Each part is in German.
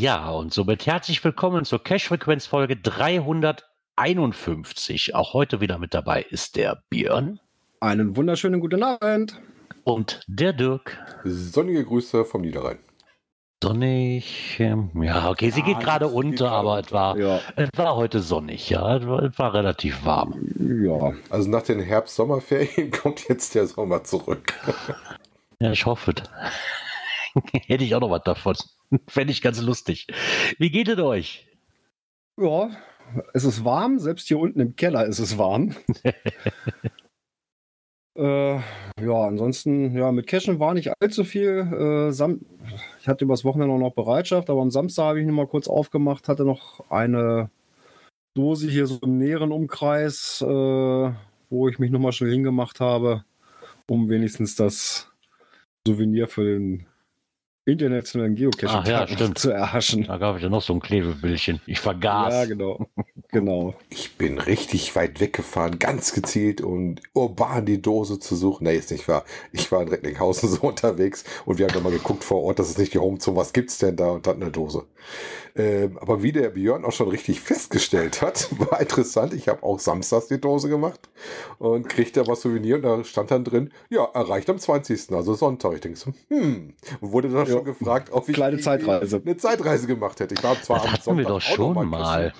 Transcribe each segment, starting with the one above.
Ja, und somit herzlich willkommen zur Cash-Frequenz-Folge 351. Auch heute wieder mit dabei ist der Björn. Einen wunderschönen guten Abend. Und der Dirk. Sonnige Grüße vom Niederrhein. Sonnig, ähm, ja, okay, sie Ja, geht gerade geht unter, gerade aber es war, Ja, es war heute sonnig, ja, es war, es war relativ warm. ja. Also nach den Herbst-Sommerferien kommt jetzt der Sommer zurück. Ja, ich hoffe. Hätte ich auch noch was davon. Fände ich ganz lustig. Wie geht es euch? Ja, es ist warm. Selbst hier unten im Keller ist es warm. äh, ja, ansonsten, ja, mit Cashen war nicht allzu viel. Äh, Sam ich hatte übers Wochenende auch noch Bereitschaft, aber am Samstag habe ich noch mal kurz aufgemacht, hatte noch eine Dose hier so im näheren Umkreis, äh, wo ich mich noch mal schnell hingemacht habe, um wenigstens das Souvenir für den internationalen Geocaching Ach ja, zu erhaschen. Da gab es ja noch so ein Klebebildchen. Ich vergaß. Ja, genau. genau. Ich bin richtig weit weggefahren, ganz gezielt, um urban die Dose zu suchen. Nee, ist nicht wahr. Ich war in Recklinghausen so unterwegs und wir haben dann mal geguckt vor Ort, das ist nicht die Homezone, was gibt's denn da und hatten eine Dose. Ähm, aber wie der Björn auch schon richtig festgestellt hat, war interessant. Ich habe auch samstags die Dose gemacht und kriegte aber Souvenir und da stand dann drin, ja, erreicht am 20. also Sonntag. Ich denke so, hm, und wurde dann Ja. schon gefragt, ob ich Kleine Zeitreise. eine Zeitreise gemacht hätte. Ich war zwar Das am hatten wir Sonntag doch auch noch schon mal mal.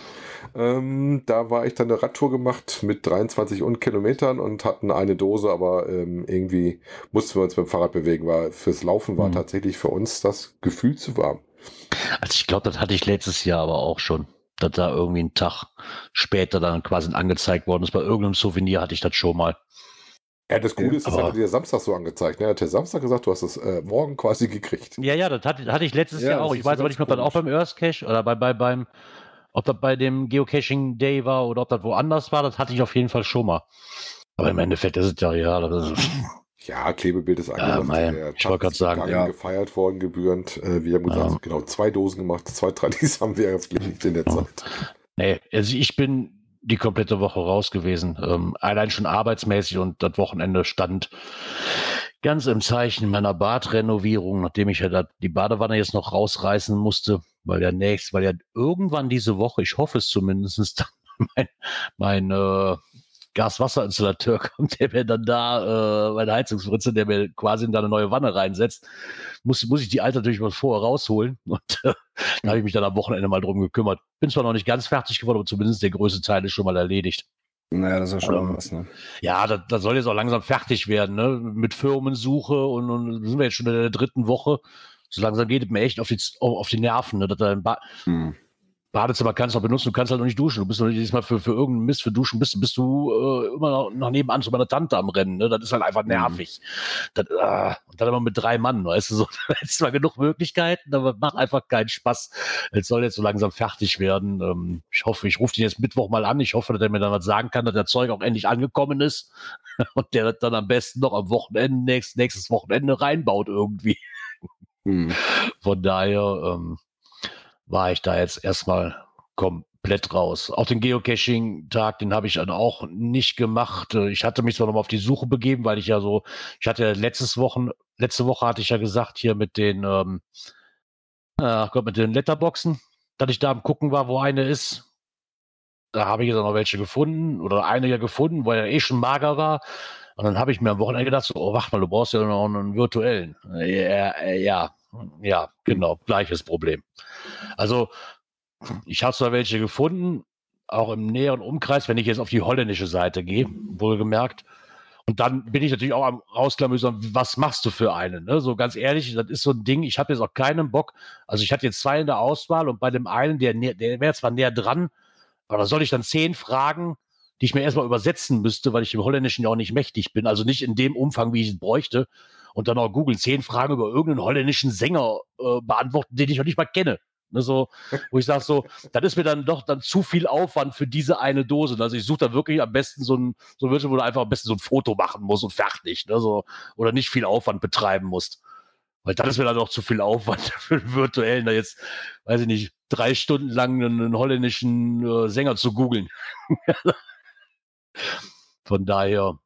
ähm, da war ich dann eine Radtour gemacht mit 23 Kilometern und hatten eine Dose, aber ähm, irgendwie mussten wir uns mit dem Fahrrad bewegen, weil fürs Laufen war Hm. tatsächlich für uns das Gefühl zu warm. Also ich glaube, das hatte ich letztes Jahr aber auch schon. Dass da irgendwie ein Tag später dann quasi angezeigt worden ist. Bei irgendeinem Souvenir hatte ich das schon mal. Ja, das Coole ist, das Aber- hatte dir Samstag so angezeigt. Ne? Er hat dir Samstag gesagt, du hast es äh, morgen quasi gekriegt. Ja, ja, das hatte, hatte ich letztes Ja, Jahr auch. Ich weiß aber nicht, ob das auch beim Earth Cache oder bei, bei, beim, ob das bei dem Geocaching Day war oder ob das woanders war. Das hatte ich auf jeden Fall schon mal. Aber im Endeffekt ist es ja, ja, ist, Ja, Klebebild ist angesagt. mei, Der ich wollte ist sagen, ja. gefeiert worden, gebührend. Äh, wir haben gesagt, Ja. genau, zwei Dosen gemacht, zwei Tradis haben wir gepflegt in der Ja. Zeit. nee, also ich bin die komplette Woche raus gewesen. Ähm, allein schon arbeitsmäßig und das Wochenende stand ganz im Zeichen meiner Badrenovierung, nachdem ich ja die Badewanne jetzt noch rausreißen musste, weil ja nächst, weil ja irgendwann diese Woche, ich hoffe es zumindest, mein, mein äh, Gaswasserinstallateur kommt, der mir dann da, äh, meine Heizungsfritze, der mir quasi in da eine neue Wanne reinsetzt, muss, muss ich die alte natürlich mal vorher rausholen. Und äh, da habe ich mich dann am Wochenende mal drum gekümmert. Bin zwar noch nicht ganz fertig geworden, aber zumindest der größte Teil ist schon mal erledigt. Naja, das ist ja schon Ähm, was, ne? Ja, das, das soll jetzt auch langsam fertig werden, ne? Mit Firmensuche und, und sind wir jetzt schon in der dritten Woche. So langsam geht es mir echt auf die, auf auf die Nerven, ne? Dass da ein ba Hm. Badezimmer kannst du noch benutzen, du kannst halt noch nicht duschen. Du bist noch nicht jedes Mal für, für irgendeinen Mist für Duschen, bist, bist du äh, immer noch, noch nebenan zu meiner Tante am Rennen. Ne? Das ist halt einfach nervig. Das, äh, und dann immer mit drei Mann, weißt du, so, da ist zwar genug Möglichkeiten, aber macht einfach keinen Spaß. Es soll jetzt so langsam fertig werden. Ähm, ich hoffe, ich rufe den jetzt Mittwoch mal an. Ich hoffe, dass er mir dann was sagen kann, dass der Zeug auch endlich angekommen ist und der das dann am besten noch am Wochenende, nächst, nächstes Wochenende reinbaut irgendwie. Hm. Von daher ähm, war ich da jetzt erstmal komplett raus. Auch den Geocaching-Tag, den habe ich dann auch nicht gemacht. Ich hatte mich zwar noch mal auf die Suche begeben, weil ich ja so, ich hatte ja letztes Wochen, letzte Woche hatte ich ja gesagt, hier mit den, ähm, ach Gott, mit den Letterboxen, dass ich da am gucken war, wo eine ist. Da habe ich jetzt auch noch welche gefunden oder eine ja gefunden, weil er eh schon mager war. Und dann habe ich mir am Wochenende gedacht, so, oh, wach mal, du brauchst ja noch einen virtuellen. Ja, ja, ja, genau, gleiches Problem. Also, ich habe zwar welche gefunden, auch im näheren Umkreis, wenn ich jetzt auf die holländische Seite gehe, wohlgemerkt. Und dann bin ich natürlich auch am rausklamüsern, was machst du für einen? Ne? So ganz ehrlich, das ist so ein Ding, ich habe jetzt auch keinen Bock. Also ich hatte jetzt zwei in der Auswahl und bei dem einen, der, der wäre zwar näher dran, aber da soll ich dann zehn Fragen, die ich mir erstmal übersetzen müsste, weil ich dem Holländischen ja auch nicht mächtig bin. Also nicht in dem Umfang, wie ich es bräuchte. Und dann auch Google zehn Fragen über irgendeinen holländischen Sänger äh, beantworten, den ich noch nicht mal kenne. Ne, so, wo ich sage so, das ist mir dann doch dann zu viel Aufwand für diese eine Dose. Also ich suche da wirklich am besten so ein, so ein wo du einfach am besten so ein Foto machen musst und fertig, ne, so, oder nicht viel Aufwand betreiben musst. Weil das ist mir dann doch zu viel Aufwand für einen virtuellen, da jetzt, weiß ich nicht, drei Stunden lang einen, einen holländischen äh, Sänger zu googeln. Von daher.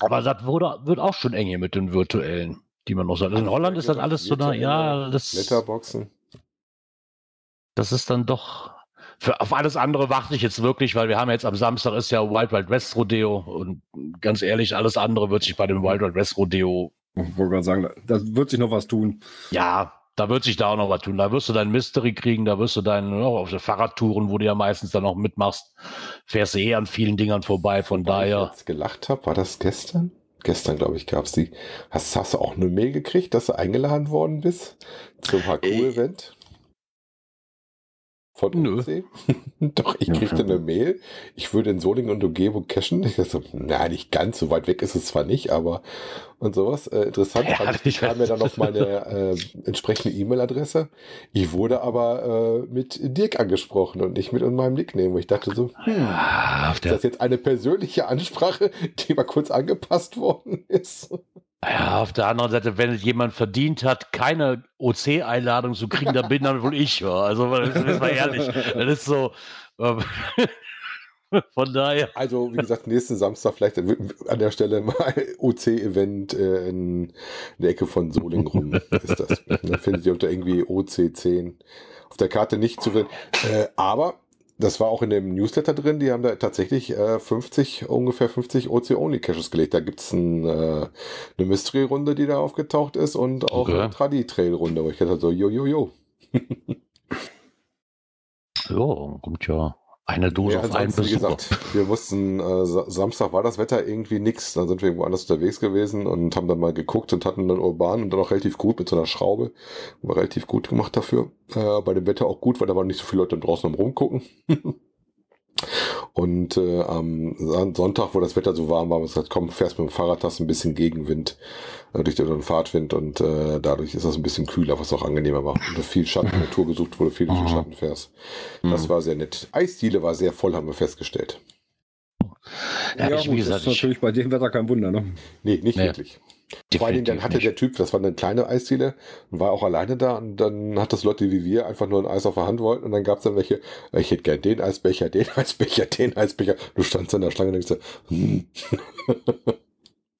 Aber das wurde, wird auch schon eng hier mit den virtuellen, die man noch sagt. Also in Holland ist das alles so da, ja, das. Letterboxen. Das ist dann doch. Für, auf alles andere warte ich jetzt wirklich, weil wir haben jetzt am Samstag ist ja Wild Wild West Rodeo und ganz ehrlich, alles andere wird sich bei dem Wild Wild West Rodeo. Ich wollte gerade sagen, da wird sich noch was tun. Ja, da wird sich da auch noch was tun. Da wirst du dein Mystery kriegen, da wirst du deine, oh, auf Fahrradtouren, wo du ja meistens dann auch mitmachst, fährst du eh an vielen Dingern vorbei. Von Wobei daher. Ich jetzt gelacht habe, war das gestern? Gestern, glaube ich, gab es die. Hast, hast du auch eine Mail gekriegt, dass du eingeladen worden bist zum HQ-Event? Von Nö. Doch, ich kriegte eine Mail. Ich würde in Solingen und Umgebung cashen. Ich dachte, na, nicht ganz, so weit weg ist es zwar nicht, aber und sowas. Äh, interessant Ja, fand ich, kam mir dann noch meine äh, entsprechende E-Mail-Adresse. Ich wurde aber äh, mit Dirk angesprochen und nicht mit meinem Nickname. Ich dachte so, hm, Ah, ist das jetzt eine persönliche Ansprache, die mal kurz angepasst worden ist? ja, auf der anderen Seite, wenn es jemand verdient hat, keine OC-Einladung zu kriegen, dann bin dann wohl ich. Ja. Also, das ist mal ehrlich. Das ist so. ähm, Von daher. Also, wie gesagt, nächsten Samstag vielleicht an der Stelle mal OC-Event äh, in der Ecke von Solingen rum ist das. Da findet ihr unter irgendwie OC10 auf der Karte nicht zu finden. Äh, aber das war auch in dem Newsletter drin, die haben da tatsächlich äh, 50, ungefähr 50 OC-Only-Caches gelegt. Da gibt's ein, äh, eine Mystery-Runde, die da aufgetaucht ist und auch Okay. eine Tradi-Trail-Runde, wo ich dachte so, jo, jo, jo. Ja, kommt ja eine Dose Ja, auf einen ansonsten, wie gesagt, wir wussten, äh, Sa- Samstag war das Wetter irgendwie nix. Dann sind wir irgendwo anders unterwegs gewesen und haben dann mal geguckt und hatten dann urban und dann auch relativ gut mit so einer Schraube. War relativ gut gemacht dafür. Äh, bei dem Wetter auch gut, weil da waren nicht so viele Leute draußen am Rumgucken. Und äh, am Son- Sonntag, wo das Wetter so warm war, haben wir gesagt, komm, fährst mit dem Fahrrad, hast ein bisschen Gegenwind äh, durch den Fahrtwind und äh, dadurch ist das ein bisschen kühler, was auch angenehmer war. Und viel Schatten, Natur gesucht, wo du viel durch den Mhm. Schatten fährst. Das Mhm. war sehr nett. Eisdiele war sehr voll, haben wir festgestellt. Ja, ich, wie gut, gesagt, das ist ich- natürlich bei dem Wetter kein Wunder, ne? Nee, nicht Nee, wirklich. Vor Dingen, dann hatte nicht. der Typ, das war eine kleine Eisdiele, und war auch alleine da und dann hat das Leute wie wir einfach nur ein Eis auf der Hand wollten und dann gab es dann welche, äh, ich hätte gern den Eisbecher, den Eisbecher, den Eisbecher. Du standst in der Schlange und denkst, so, hm.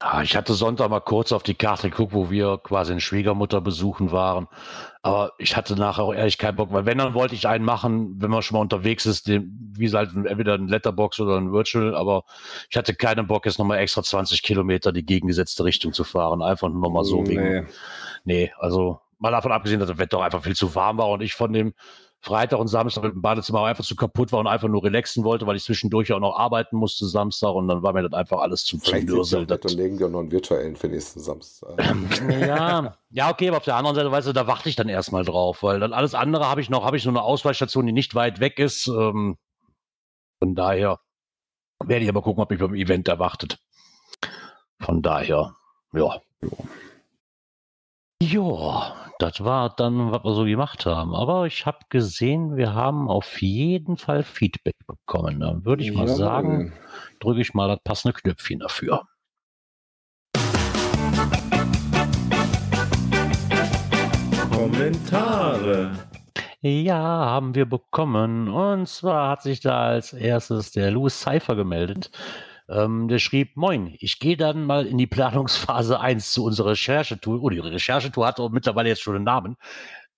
Ah, ich hatte Sonntag mal kurz auf die Karte geguckt, wo wir quasi eine Schwiegermutter besuchen waren. Aber ich hatte nachher auch ehrlich keinen Bock, weil wenn, dann wollte ich einen machen, wenn man schon mal unterwegs ist, den, wie gesagt, entweder ein Letterbox oder ein Virtual, aber ich hatte keinen Bock, jetzt nochmal extra 20 Kilometer die gegengesetzte Richtung zu fahren. Einfach nur mal so wegen. Nee. Nee, also mal davon abgesehen, dass das Wetter auch einfach viel zu warm war und ich von dem Freitag und Samstag mit dem Badezimmer einfach zu kaputt war und einfach nur relaxen wollte, weil ich zwischendurch auch noch arbeiten musste Samstag und dann war mir das einfach alles zu nett und legen auch noch einen virtuellen für nächsten Samstag. Ja, ja, okay, aber auf der anderen Seite, weißt du, da warte ich dann erstmal drauf, weil dann alles andere habe ich noch, habe ich so eine Ausweichstation, die nicht weit weg ist. Ähm, von daher werde ich aber gucken, ob mich beim Event erwartet. Von daher, ja. Ja, das war dann, was wir so gemacht haben. Aber ich habe gesehen, wir haben auf jeden Fall Feedback bekommen. Dann würde ich mal Jawohl. sagen, drücke ich mal das passende Knöpfchen dafür. Kommentare. Ja, haben wir bekommen. Und zwar hat sich da als erstes der Louis Cypher gemeldet. Ähm, der schrieb, moin, ich gehe dann mal in die Planungsphase 1 zu unserer Recherchetour. Oh, die Recherchetour hat auch mittlerweile jetzt schon einen Namen.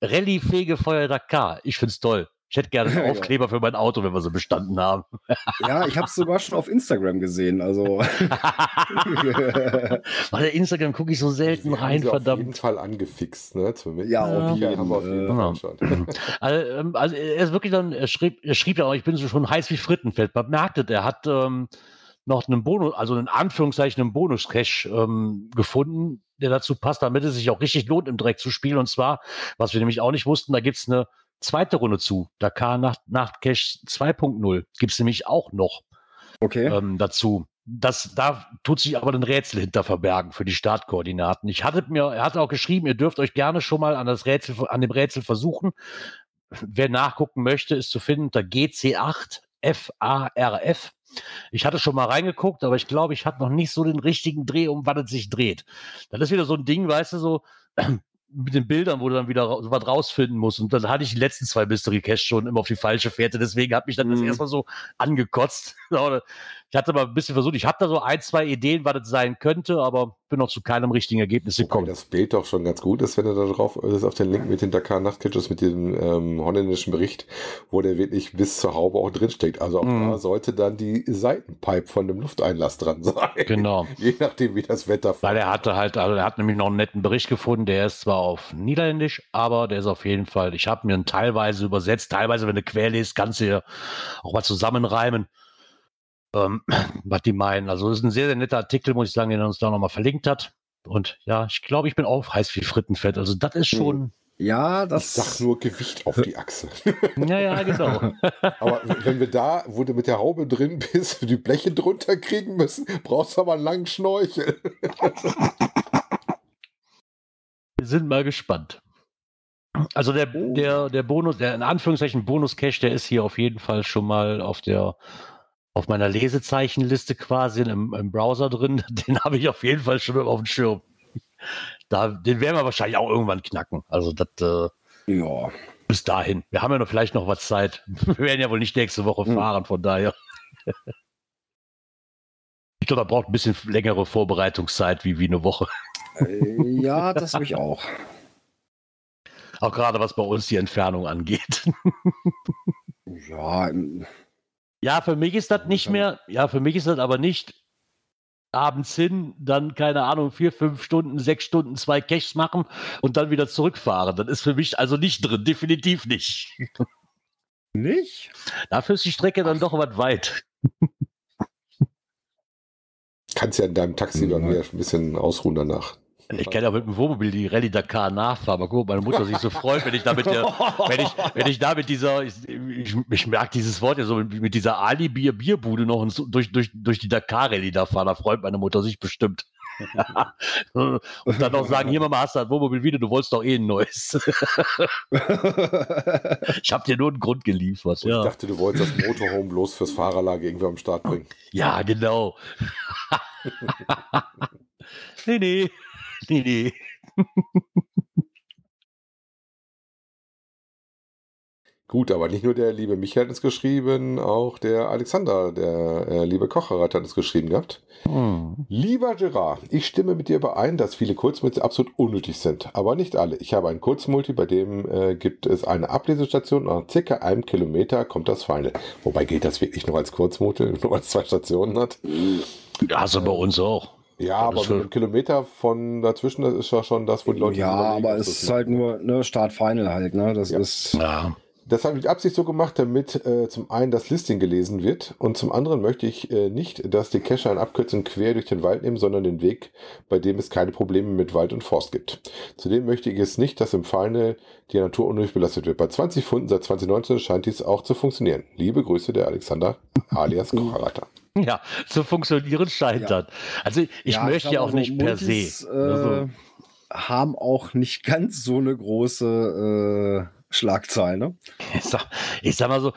Rallye Fegefeuer Dakar. Ich find's toll. Ich hätte gerne einen Ja. Aufkleber für mein Auto, wenn wir so bestanden haben. Ja, ich habe es sogar schon auf Instagram gesehen. Also Weil der Instagram gucke ich so selten Sie haben rein, sie auf jeden verdammt. Fall angefixt, ne? Zumindest. ja, auf Ja, jeden haben wir auf jeden Fall. Schon. Also, ähm, also er ist wirklich dann, er schrieb, er schrieb ja auch, ich bin so schon heiß wie Frittenfett. Man merkte, er hat ähm, noch einen Bonus, also in Anführungszeichen einen Bonus-Cache ähm, gefunden, der dazu passt, damit es sich auch richtig lohnt, im Dreck zu spielen. Und zwar, was wir nämlich auch nicht wussten, da gibt's eine zweite Runde zu. Dakar Nacht, Nachtcache 2.0 gibt's nämlich auch noch Okay. ähm, dazu. das, da tut sich aber ein Rätsel hinter verbergen für die Startkoordinaten. Ich hatte mir, er hat auch geschrieben, ihr dürft euch gerne schon mal an das Rätsel, an dem Rätsel versuchen. Wer nachgucken möchte, ist zu finden unter GC8 FARF. Ich hatte schon mal reingeguckt, aber ich glaube, ich hatte noch nicht so den richtigen Dreh, um wann es sich dreht. Das ist wieder so ein Ding, weißt du, so mit den Bildern, wo du dann wieder so was rausfinden musst. Und dann hatte ich die letzten zwei Mystery Cash schon immer auf die falsche Fährte. Deswegen hat mich dann das Mhm. erstmal so angekotzt. Ich hatte mal ein bisschen versucht, ich habe da so ein, zwei Ideen, was das sein könnte, aber bin noch zu keinem richtigen Ergebnis gekommen. das Bild doch schon ganz gut ist, wenn du da drauf ist auf den Link mit den Dakar Nachtcatches, mit dem ähm, holländischen Bericht, wo der wirklich bis zur Haube auch drinsteckt. Also auch Mhm. da sollte dann die Seitenpipe von dem Lufteinlass dran sein. Genau. Je nachdem, wie das Wetter Weil er hatte halt, also er hat nämlich noch einen netten Bericht gefunden, der ist zwar auf Niederländisch, aber der ist auf jeden Fall, ich habe mir ihn teilweise übersetzt, teilweise, wenn du quer liest, kannst du ja auch mal zusammenreimen, ähm, was die meinen. Also es ist ein sehr, sehr netter Artikel, muss ich sagen, den er uns da nochmal verlinkt hat. Und ja, ich glaube, ich bin auch heiß wie Frittenfett. Also das ist schon, Ja, Ich das. sag nur Gewicht auf die Achse. ja, ja, genau. Aber wenn wir da, wo du mit der Haube drin bist, die Bleche drunter kriegen müssen, brauchst du aber einen langen Schnorchel. Wir sind mal gespannt. Also der, der, der Bonus, der in Anführungszeichen Bonus-Cache, der ist hier auf jeden Fall schon mal auf der auf meiner Lesezeichenliste quasi im, im Browser drin. Den habe ich auf jeden Fall schon auf dem Schirm. Da, den werden wir wahrscheinlich auch irgendwann knacken. Also das äh, Ja. bis dahin. Wir haben ja noch vielleicht noch was Zeit. Wir werden ja wohl nicht nächste Woche Hm. fahren, von daher. Ich glaube, da braucht ein bisschen längere Vorbereitungszeit wie, wie eine Woche. Äh, ja, das habe ich auch. Auch gerade was bei uns die Entfernung angeht. Ja, Ja, für mich ist das nicht mehr, ja, für mich ist das aber nicht abends hin, dann, keine Ahnung, vier, fünf Stunden, sechs Stunden, zwei Caches machen und dann wieder zurückfahren. Das ist für mich also nicht drin, definitiv nicht. nicht? Dafür ist die Strecke dann doch was weit. Kannst ja in deinem Taxi dann wieder ein bisschen ausruhen danach. Ich kann ja mit dem Wohnmobil die Rallye Dakar nachfahren. Mal gucken, ob meine Mutter sich so freut, wenn ich da mit der, wenn ich, wenn ich da mit dieser, ich, ich, ich merke dieses Wort ja so, mit, mit dieser Ali-Bier-Bierbude noch durch, durch, durch die Dakar-Rallye da fahren, da freut meine Mutter sich bestimmt. Und dann noch sagen, hier Mama, hast du das Wohnmobil wieder, du wolltest doch eh ein neues. Ich habe dir nur einen Grund geliefert. Und Ich Ja, dachte, du wolltest das Motorhome bloß fürs Fahrerlager irgendwo am Start bringen. ja genau. nee, nee. Nee, nee. Gut, aber nicht nur der liebe Michael hat es geschrieben, auch der Alexander, der äh, liebe Kocherrat hat es geschrieben gehabt. Hm. Lieber Gerard, ich stimme mit dir überein, dass viele Kurzmultis absolut unnötig sind, aber nicht alle. Ich habe einen Kurzmulti, bei dem äh, gibt es eine Ablesestation und nach circa einem Kilometer kommt das Final. Wobei gilt das wirklich nur als Kurzmulti, nur weil es zwei Stationen hat? Hast du bei uns auch. Ja, Das aber mit einem Kilometer von dazwischen, das ist ja schon das, wo die Leute ja, aber es ist halt nur ne, Start-Final halt, ne? Das Ja. ist. Ja. Das habe ich mit Absicht so gemacht, damit äh, zum einen das Listing gelesen wird und zum anderen möchte ich äh, nicht, dass die Cacher eine Abkürzung quer durch den Wald nehmen, sondern den Weg, bei dem es keine Probleme mit Wald und Forst gibt. Zudem möchte ich es nicht, dass im Final die Natur unnötig belastet wird. Bei 20 Funden seit 2019 scheint dies auch zu funktionieren. Liebe Grüße, der Alexander alias Kocherreiter. Ja, zu funktionieren scheint Ja. das. Also ich Ja, möchte ja auch so, nicht per Multis, se. Äh, Also, haben auch nicht ganz so eine große äh, Schlagzahl, ne? ich, sag, ich sag mal so,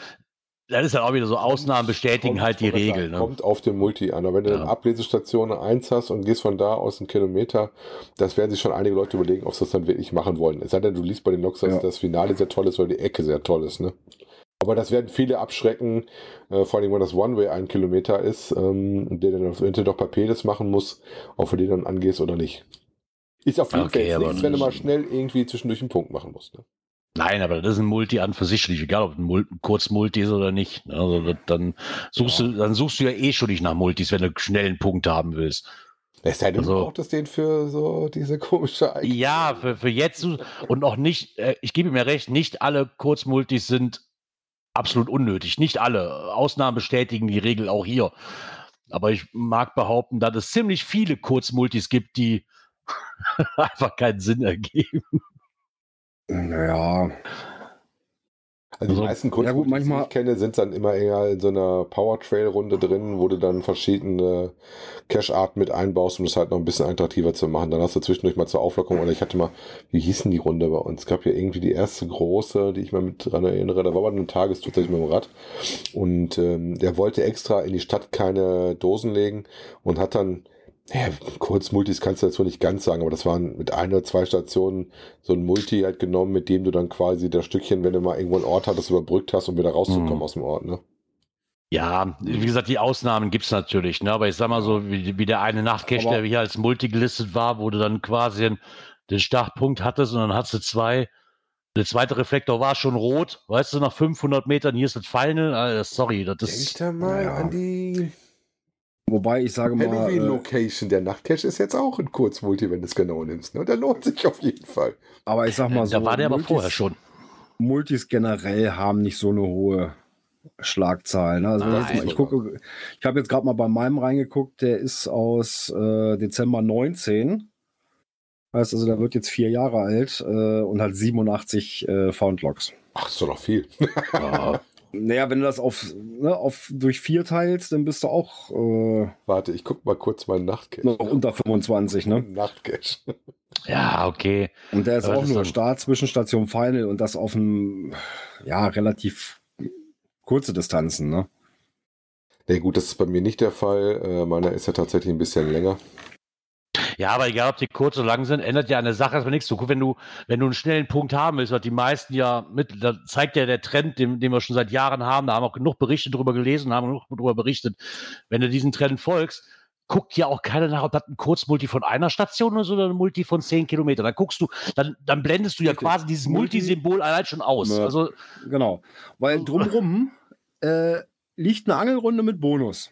das ist dann auch wieder so, Ausnahmen bestätigen Kommt- halt die Regel. Ne? Kommt auf den Multi an. Aber wenn du Ja. eine Ablesestation 1 hast und gehst von da aus einen Kilometer, das werden sich schon einige Leute überlegen, ob sie das dann wirklich machen wollen. Es sei denn, du liest bei den Logs, dass Ja. das Finale sehr toll ist oder die Ecke sehr toll ist. Ne? Aber das werden viele abschrecken, äh, vor allem, wenn das One-Way ein Kilometer ist, ähm, der dann eventuell doch Papeles machen muss, ob du den dann angehst oder nicht. Ist auf jeden Okay, Fall nichts, wenn du mal schnell irgendwie zwischendurch einen Punkt machen musst. Ne? Nein, aber das ist ein Multi an für sich egal ob ein, Mul Kurzmulti ist oder nicht. ne? Also das, dann suchst du, dann suchst du ja eh schon nicht nach Multis, wenn du schnell einen Punkt haben willst. Es sei denn, du Also- brauchst es den für so diese komische Eigenschaft. Ja, für, für jetzt und auch nicht, äh, ich gebe mir recht, nicht alle Kurzmultis sind absolut unnötig. Nicht alle. Ausnahmen bestätigen die Regel auch hier. Aber ich mag behaupten, dass es ziemlich viele Kurzmultis gibt, die einfach keinen Sinn ergeben. Naja, Also die Also- meisten Ja, Kurzrouten, gut, manchmal- die ich kenne, sind dann immer eher in so einer Power-Trail-Runde drin, wo du dann verschiedene Cache-Arten mit einbaust, um es halt noch ein bisschen attraktiver zu machen. Dann hast du zwischendurch mal zur Auflockerung, oder ich hatte mal, wie hieß denn die Runde bei uns? Es gab ja irgendwie die erste große, die ich mal mit dran erinnere, da war man eine Tagestour tatsächlich mit dem Rad. Und ähm, der wollte extra in die Stadt keine Dosen legen und hat dann ja, kurz Multis kannst du dazu nicht ganz sagen, aber das waren mit ein oder zwei Stationen so ein Multi halt genommen, mit dem du dann quasi das Stückchen, wenn du mal irgendwo einen Ort hattest, überbrückt hast, um wieder rauszukommen Mhm. aus dem Ort, ne? Ja, wie gesagt, die Ausnahmen gibt's natürlich, ne? aber ich sag mal so, wie, wie der eine Nachtcache, der hier als Multi gelistet war, wo du dann quasi den, den Startpunkt hattest und dann hast du zwei, der zweite Reflektor war schon rot, weißt du, nach 500 Metern, hier ist das Final, Alter, sorry, das Denk ist, da mal Ja. an die Wobei ich sage mal, äh, Halloween-Location. Der Nachtcache ist jetzt auch ein Kurzmulti, wenn du es genau nimmst. Ne? Der lohnt sich auf jeden Fall. aber ich sag mal so, da war der aber Multis- vorher schon. Multis generell haben nicht so eine hohe Schlagzahl. Ne? Also Nein. mal, ich gucke, ich habe jetzt gerade mal bei meinem reingeguckt, der ist aus äh, Dezember 19. Heißt also, der wird jetzt vier Jahre alt äh, und hat 87 äh, Foundlocks. Ach, ist doch noch viel. Ja, Naja, wenn du das auf, ne, auf durch vier teilst, dann bist du auch äh, Warte, ich guck mal kurz meinen Nachtcache. noch unter 25, ne? Nachtcache. ja okay. Und der ist Aber auch ist nur dann- Start, Zwischenstation, Final und das auf einem, ja, relativ kurze Distanzen, ne? Nee, gut, das ist bei mir nicht der Fall. Äh, meiner ist ja tatsächlich ein bisschen länger. Ja, aber egal, ob die kurz oder lang sind, ändert ja eine Sache erstmal nichts. Du, guck, wenn du, wenn du einen schnellen Punkt haben willst, was die meisten ja mit, da zeigt ja der Trend, den, den wir schon seit Jahren haben, da haben auch genug Berichte drüber gelesen, haben genug drüber berichtet. Wenn du diesen Trend folgst, guckt ja auch keiner nach, ob das ein Kurzmulti von einer Station ist oder ein Multi von zehn Kilometern. Dann guckst du, dann, dann blendest du ja quasi dieses Multi- Multisymbol allein schon aus. Also, Genau. Weil drumrum äh, liegt eine Angelrunde mit Bonus.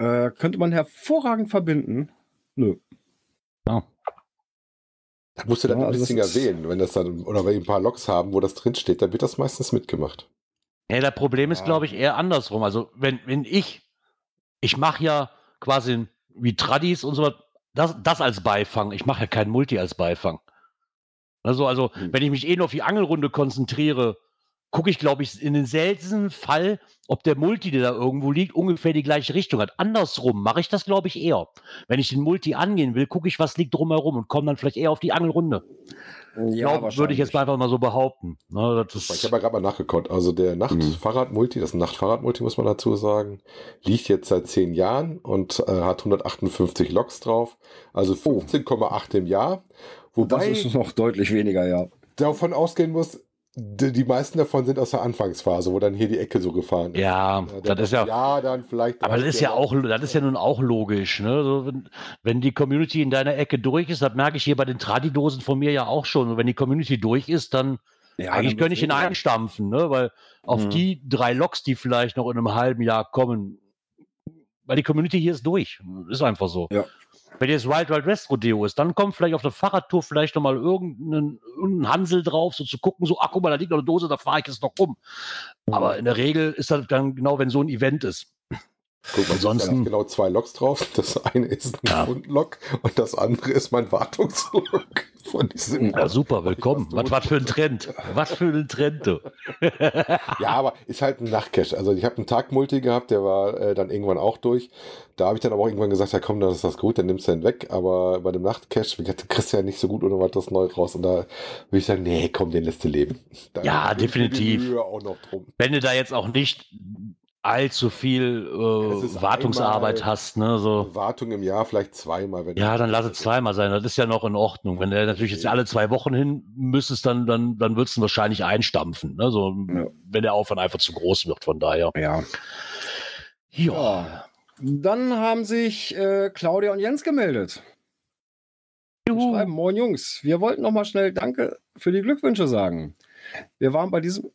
Äh, könnte man hervorragend verbinden. Nö. Da musst du dann Ja, ein also bisschen erwähnen, wenn das dann, oder wenn wir ein paar Logs haben, wo das drin steht, dann wird das meistens mitgemacht. Ja, das Problem ist, Ja. glaube ich, eher andersrum. Also, wenn, wenn ich, ich mache ja quasi wie Tradis und so was, das, das als Beifang. Ich mache ja kein Multi als Beifang. Also, also, Hm. wenn ich mich eh nur auf die Angelrunde konzentriere, gucke ich, glaube ich, in den seltensten Fall, ob der Multi, der da irgendwo liegt, ungefähr die gleiche Richtung hat. Andersrum mache ich das, glaube ich, eher. Wenn ich den Multi angehen will, gucke ich, was liegt drumherum und komme dann vielleicht eher auf die Angelrunde. Glaub, würde ich jetzt einfach mal so behaupten. Ne, das Ich habe ja gerade mal nachgeguckt. Also der Nachtfahrradmulti, das Nachtfahrradmulti muss man dazu sagen, liegt jetzt seit zehn Jahren und äh, hat 158 Loks drauf. Also 15,8 im Jahr. Das Wobei ist noch deutlich weniger, ja. davon ausgehen muss, die, die meisten davon sind aus der Anfangsphase, wo dann hier die Ecke so gefahren ist. ja, der das ist ja, Ja, dann vielleicht. Aber das ist ja auch, das ist ja nun auch logisch, ne? So, wenn, wenn die Community in deiner Ecke durch ist, das merke ich hier bei den Tradidosen von mir ja auch schon. Und wenn die Community durch ist, dann ja eigentlich dann könnte ich ihn wird's einstampfen, ne? Weil auf Mhm. die drei Loks, die vielleicht noch in einem halben Jahr kommen, weil die Community hier ist durch. Ist einfach so. Ja. Wenn jetzt Wild Wild West Rodeo ist, dann kommt vielleicht auf der Fahrradtour vielleicht nochmal irgendein, irgendein Hansel drauf, so zu gucken, so, ach guck mal, da liegt noch eine Dose, da fahre ich jetzt noch rum. Aber in der Regel ist das dann genau, wenn so ein Event ist. Guck mal, Ansonsten- da sind genau zwei Loks drauf. Das eine ist ein Ja. Grundlok und das andere ist mein Wartungslok von diesem. Ja, super, willkommen. Was du- Was, was für ein Trend. Was für ein Trend, du. Ja, aber ist halt ein Nachtcache. Also ich habe einen Tagmulti gehabt, der war äh, dann irgendwann auch durch. Da habe ich dann aber auch irgendwann gesagt, ja komm, dann ist das gut, dann nimmst du den weg. Aber bei dem Nachtcache, wie gesagt, du kriegst ja nicht so gut ohne weiteres neu raus. Und da würde ich sagen, nee, komm, den lässt du leben. Da Ja, definitiv. Wenn du da jetzt auch nicht allzu viel äh, Wartungsarbeit hast, ne, so. Wartung im Jahr vielleicht zweimal. Wenn Ja, dann lass es zweimal sein. Das ist ja noch in Ordnung. Wenn du natürlich jetzt alle zwei Wochen hin müsstest, dann, dann, dann würdest du ihn wahrscheinlich einstampfen. Ne? So, Ja. Wenn der Aufwand einfach zu groß wird, von daher. Ja. Ja. ja. Dann haben sich äh, Claudia und Jens gemeldet. Juhu. Schreiben, moin Jungs, wir wollten noch mal schnell Danke für die Glückwünsche sagen. Wir waren bei diesem,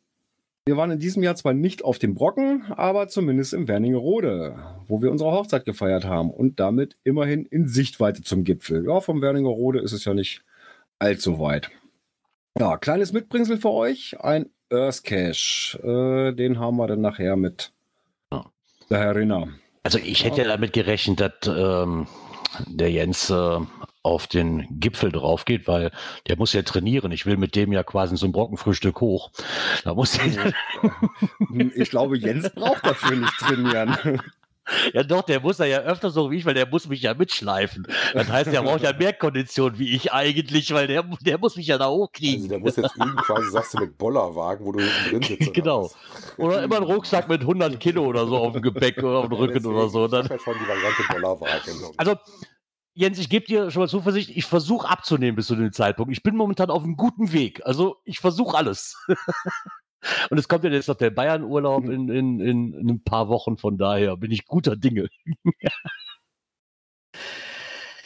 wir waren in diesem Jahr zwar nicht auf dem Brocken, aber zumindest im Wernigerode, wo wir unsere Hochzeit gefeiert haben und damit immerhin in Sichtweite zum Gipfel. Ja, vom Wernigerode ist es ja nicht allzu weit. Ja, kleines Mitbringsel für euch, ein Earth Cache. Äh, den haben wir dann nachher mit Ja. der Herr Rinner. Also ich hätte ja damit gerechnet, dass ähm, der Jens äh, auf den Gipfel drauf geht, weil der muss ja trainieren. Ich will mit dem ja quasi so ein Brockenfrühstück hoch. Da muss ich, Ich glaube, Jens braucht dafür nicht trainieren. ja doch, der muss ja öfter so wie ich, weil der muss mich ja mitschleifen. Das heißt, der braucht ja mehr Kondition wie ich eigentlich, weil der, der muss mich ja da Also hochkriegen. der muss jetzt üben, quasi, sagst du, mit Bollerwagen, wo du hinten drin sitzt. Genau. Oder immer einen Rucksack mit 100 Kilo oder so auf dem Gepäck oder auf dem Rücken Deswegen, oder so. Dann, ja schon die Variante Bollerwagen. Also, Jens, ich gebe dir schon mal Zuversicht, ich versuche abzunehmen bis zu dem Zeitpunkt. Ich bin momentan auf einem guten Weg. Also, ich versuche alles. Und es kommt ja jetzt noch der Bayern-Urlaub in, in, in, in ein paar Wochen, von daher bin ich guter Dinge.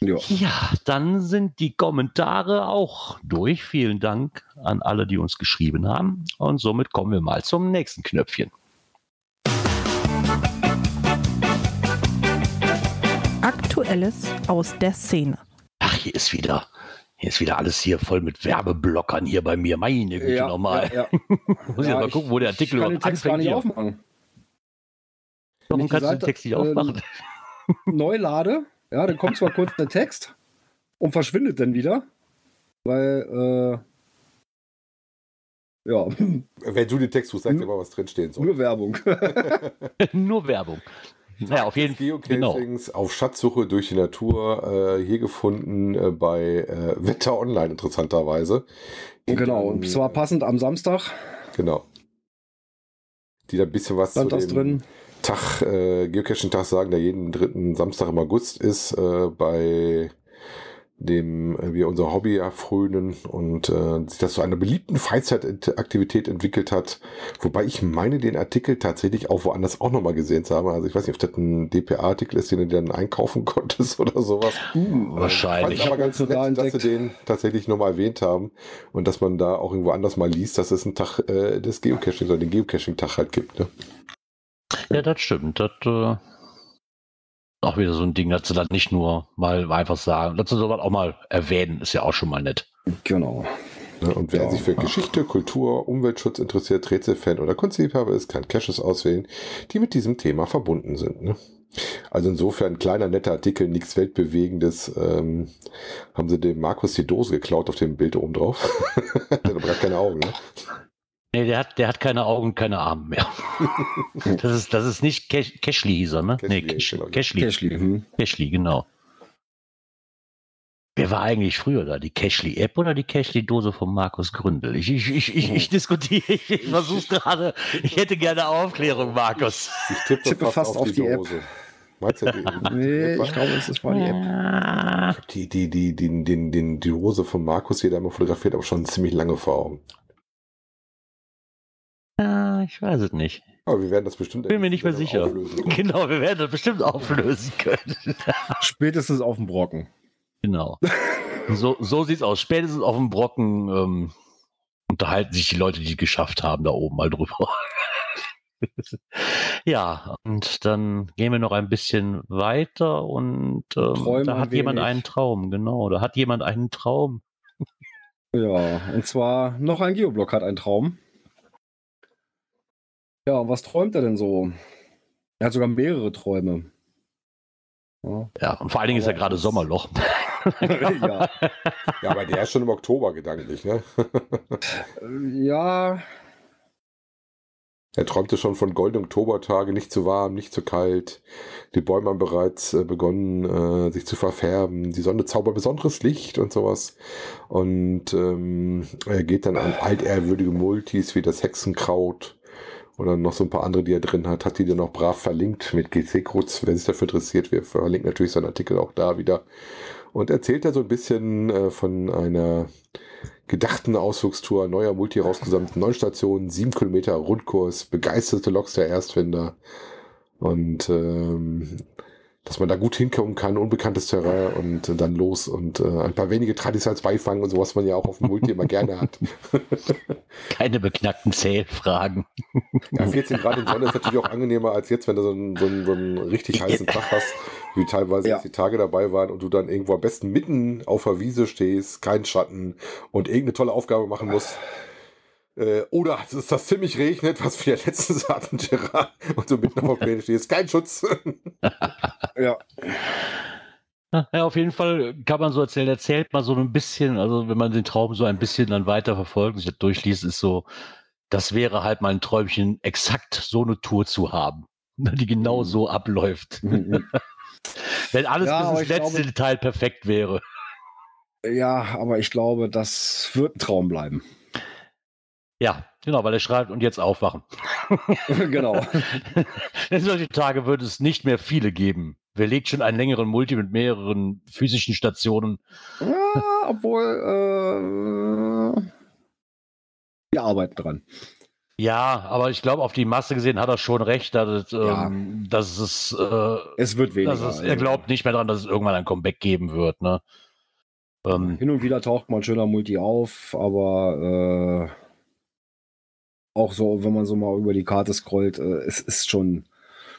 Ja. Ja, dann sind die Kommentare auch durch. Vielen Dank an alle, die uns geschrieben haben. Und somit kommen wir mal zum nächsten Knöpfchen. Aktuelles aus der Szene. Ach, hier ist wieder, hier ist wieder alles hier voll mit Werbeblockern hier bei mir. Meine Güte nochmal. Ja, ja. Muss ich Ja, mal ich- gucken, wo der Artikel ich kann den Text gar nicht Hier. aufmachen. Warum kannst du die den Text nicht Seite, aufmachen? Neu lade, ja, dann kommt zwar kurz der Text und verschwindet dann wieder, weil, äh, ja, Wenn du den Text suchst, sag dir mal, was drinstehen soll. nur Werbung. Nur Werbung. Naja, auf jeden Fall. Genau. Geocachings auf Schatzsuche durch die Natur, äh, hier gefunden äh, bei äh, Wetter Online, interessanterweise. Die genau, dann, und zwar passend am Samstag Genau. Die da ein bisschen was stand zu das dem drin. Tag, äh, Geocaching-Tag sagen, der jeden dritten Samstag im August ist, äh, bei dem äh, wir unser Hobby erfrönen und äh, sich das zu einer beliebten Freizeitaktivität entwickelt hat. Wobei ich meine, den Artikel tatsächlich auch woanders auch nochmal gesehen zu haben. Also ich weiß nicht, ob das ein DPA-Artikel ist, den du dann einkaufen konntest oder sowas. Wahrscheinlich. Ich fand aber ganz nett, da dass sie den tatsächlich nochmal erwähnt haben und dass man da auch irgendwo anders mal liest, dass es einen Tag äh, des Geocachings oder den Geocaching-Tag halt gibt. Ne? Ja, das stimmt. Das äh, auch wieder so ein Ding, dass sie dann nicht nur mal einfach sagen, dass sie sowas auch mal erwähnen, ist ja auch schon mal nett. Genau. Ne, Und wer Ja. sich für Geschichte, Kultur, Umweltschutz interessiert, Rätselfan oder Kunstliebhaber ist, kann Caches auswählen, die mit diesem Thema verbunden sind. Ne? Also insofern kleiner netter Artikel, nichts Weltbewegendes. Ähm, haben sie dem Markus die Dose geklaut auf dem Bild oben drauf. der hat keine Augen. Ne? Nee, der hat, der hat keine Augen, keine Arme mehr. das ist, das ist nicht Cash, Cashly hieß er, ne? nee, Cashly, Cash, genau. Cashly. Cashly. Hm. Cashly, genau. Wer war eigentlich früher da? Die Cashly-App oder die Cashly-Dose von Markus Gründel? Ich, ich, ich, ich, ich diskutiere, ich, ich versuche gerade. Ich hätte gerne Aufklärung, Markus. Ich tippe, Tippe fast auf die App. Meinst du, die, Nee, ich glaube, es ist mal die App. Die, die, die, die, die, die, die Hose von Markus, die da immer fotografiert, aber schon ziemlich lange vor Augen. Ah, ich weiß es nicht. Aber wir werden das bestimmt Bin mir nicht mehr sicher. Genau, wir werden das bestimmt auflösen können. Spätestens auf dem Brocken. Genau. So, so sieht's aus. Spätestens auf dem Brocken ähm, unterhalten sich die Leute, die es geschafft haben, da oben mal drüber. ja, und dann gehen wir noch ein bisschen weiter und ähm, da hat jemand einen Traum, genau. Da hat jemand einen Traum. Ja, und zwar noch ein Geoblock hat einen Traum. Ja, was träumt er denn so? Er hat sogar mehrere Träume. Ja, Ja, und vor allen Dingen ist ja Aber gerade Sommerloch. ja. Ja, aber der ist schon im Oktober gedanklich, ne? Äh, ja, Er träumte schon von goldenen Oktobertagen, nicht zu warm, nicht zu kalt. Die Bäume haben bereits äh, begonnen, äh, sich zu verfärben. Die Sonne zaubert besonderes Licht und sowas. Und ähm, er geht dann an altehrwürdige Multis wie das Hexenkraut oder noch so ein paar andere, die er drin hat, hat die dann auch brav verlinkt mit GC-Codes, wer sich dafür interessiert. Wir verlinken natürlich seinen Artikel auch da wieder. Und erzählt er so ein bisschen äh, von einer gedachten Ausflugstour, neuer Multi rausgesammelt, neun Stationen, sieben Kilometer Rundkurs, begeisterte Loks der Erstfinder und ähm, dass man da gut hinkommen kann, unbekanntes Terrain und dann los und äh, ein paar wenige Tradis als Beifang und so, was man ja auch auf dem Multi immer gerne hat. Keine beknackten Zählfragen. Ja, 14 Grad in Sonne ist natürlich auch angenehmer als jetzt, wenn du so einen, so einen, so einen richtig heißen Tag hast, wie teilweise Ja. jetzt die Tage dabei waren und du dann irgendwo am besten mitten auf der Wiese stehst, kein Schatten und irgendeine tolle Aufgabe machen musst. Äh, oder es ist das ziemlich regnet, was wir letztens hatten, Gerard, und du mitten auf der Pläne stehst, kein Schutz. ja. Ja, auf jeden Fall kann man so erzählen, erzählt mal so ein bisschen, also wenn man den Traum so ein bisschen dann weiter verfolgt und sich das durchliest, ist so, das wäre halt mein Träumchen, exakt so eine Tour zu haben, die genau Mhm. so abläuft. Mhm. Wenn alles Ja, bis ins letzte glaube- Detail perfekt wäre. ja, aber ich glaube, das wird ein Traum bleiben. Ja, genau, weil er schreibt und jetzt aufwachen. genau. In solchen Tage würde es nicht mehr viele geben. Wer legt schon einen längeren Multi mit mehreren physischen Stationen? Ja, obwohl, äh, wir arbeiten dran. Ja, aber ich glaube, auf die Masse gesehen hat er schon recht, dass, es, Ja. ähm, dass es, äh, Es wird weniger. es, er glaubt nicht mehr daran, dass es irgendwann ein Comeback geben wird. Ne? Ähm, Hin und wieder taucht mal ein schöner Multi auf, aber äh, auch so, wenn man so mal über die Karte scrollt, äh, es ist schon,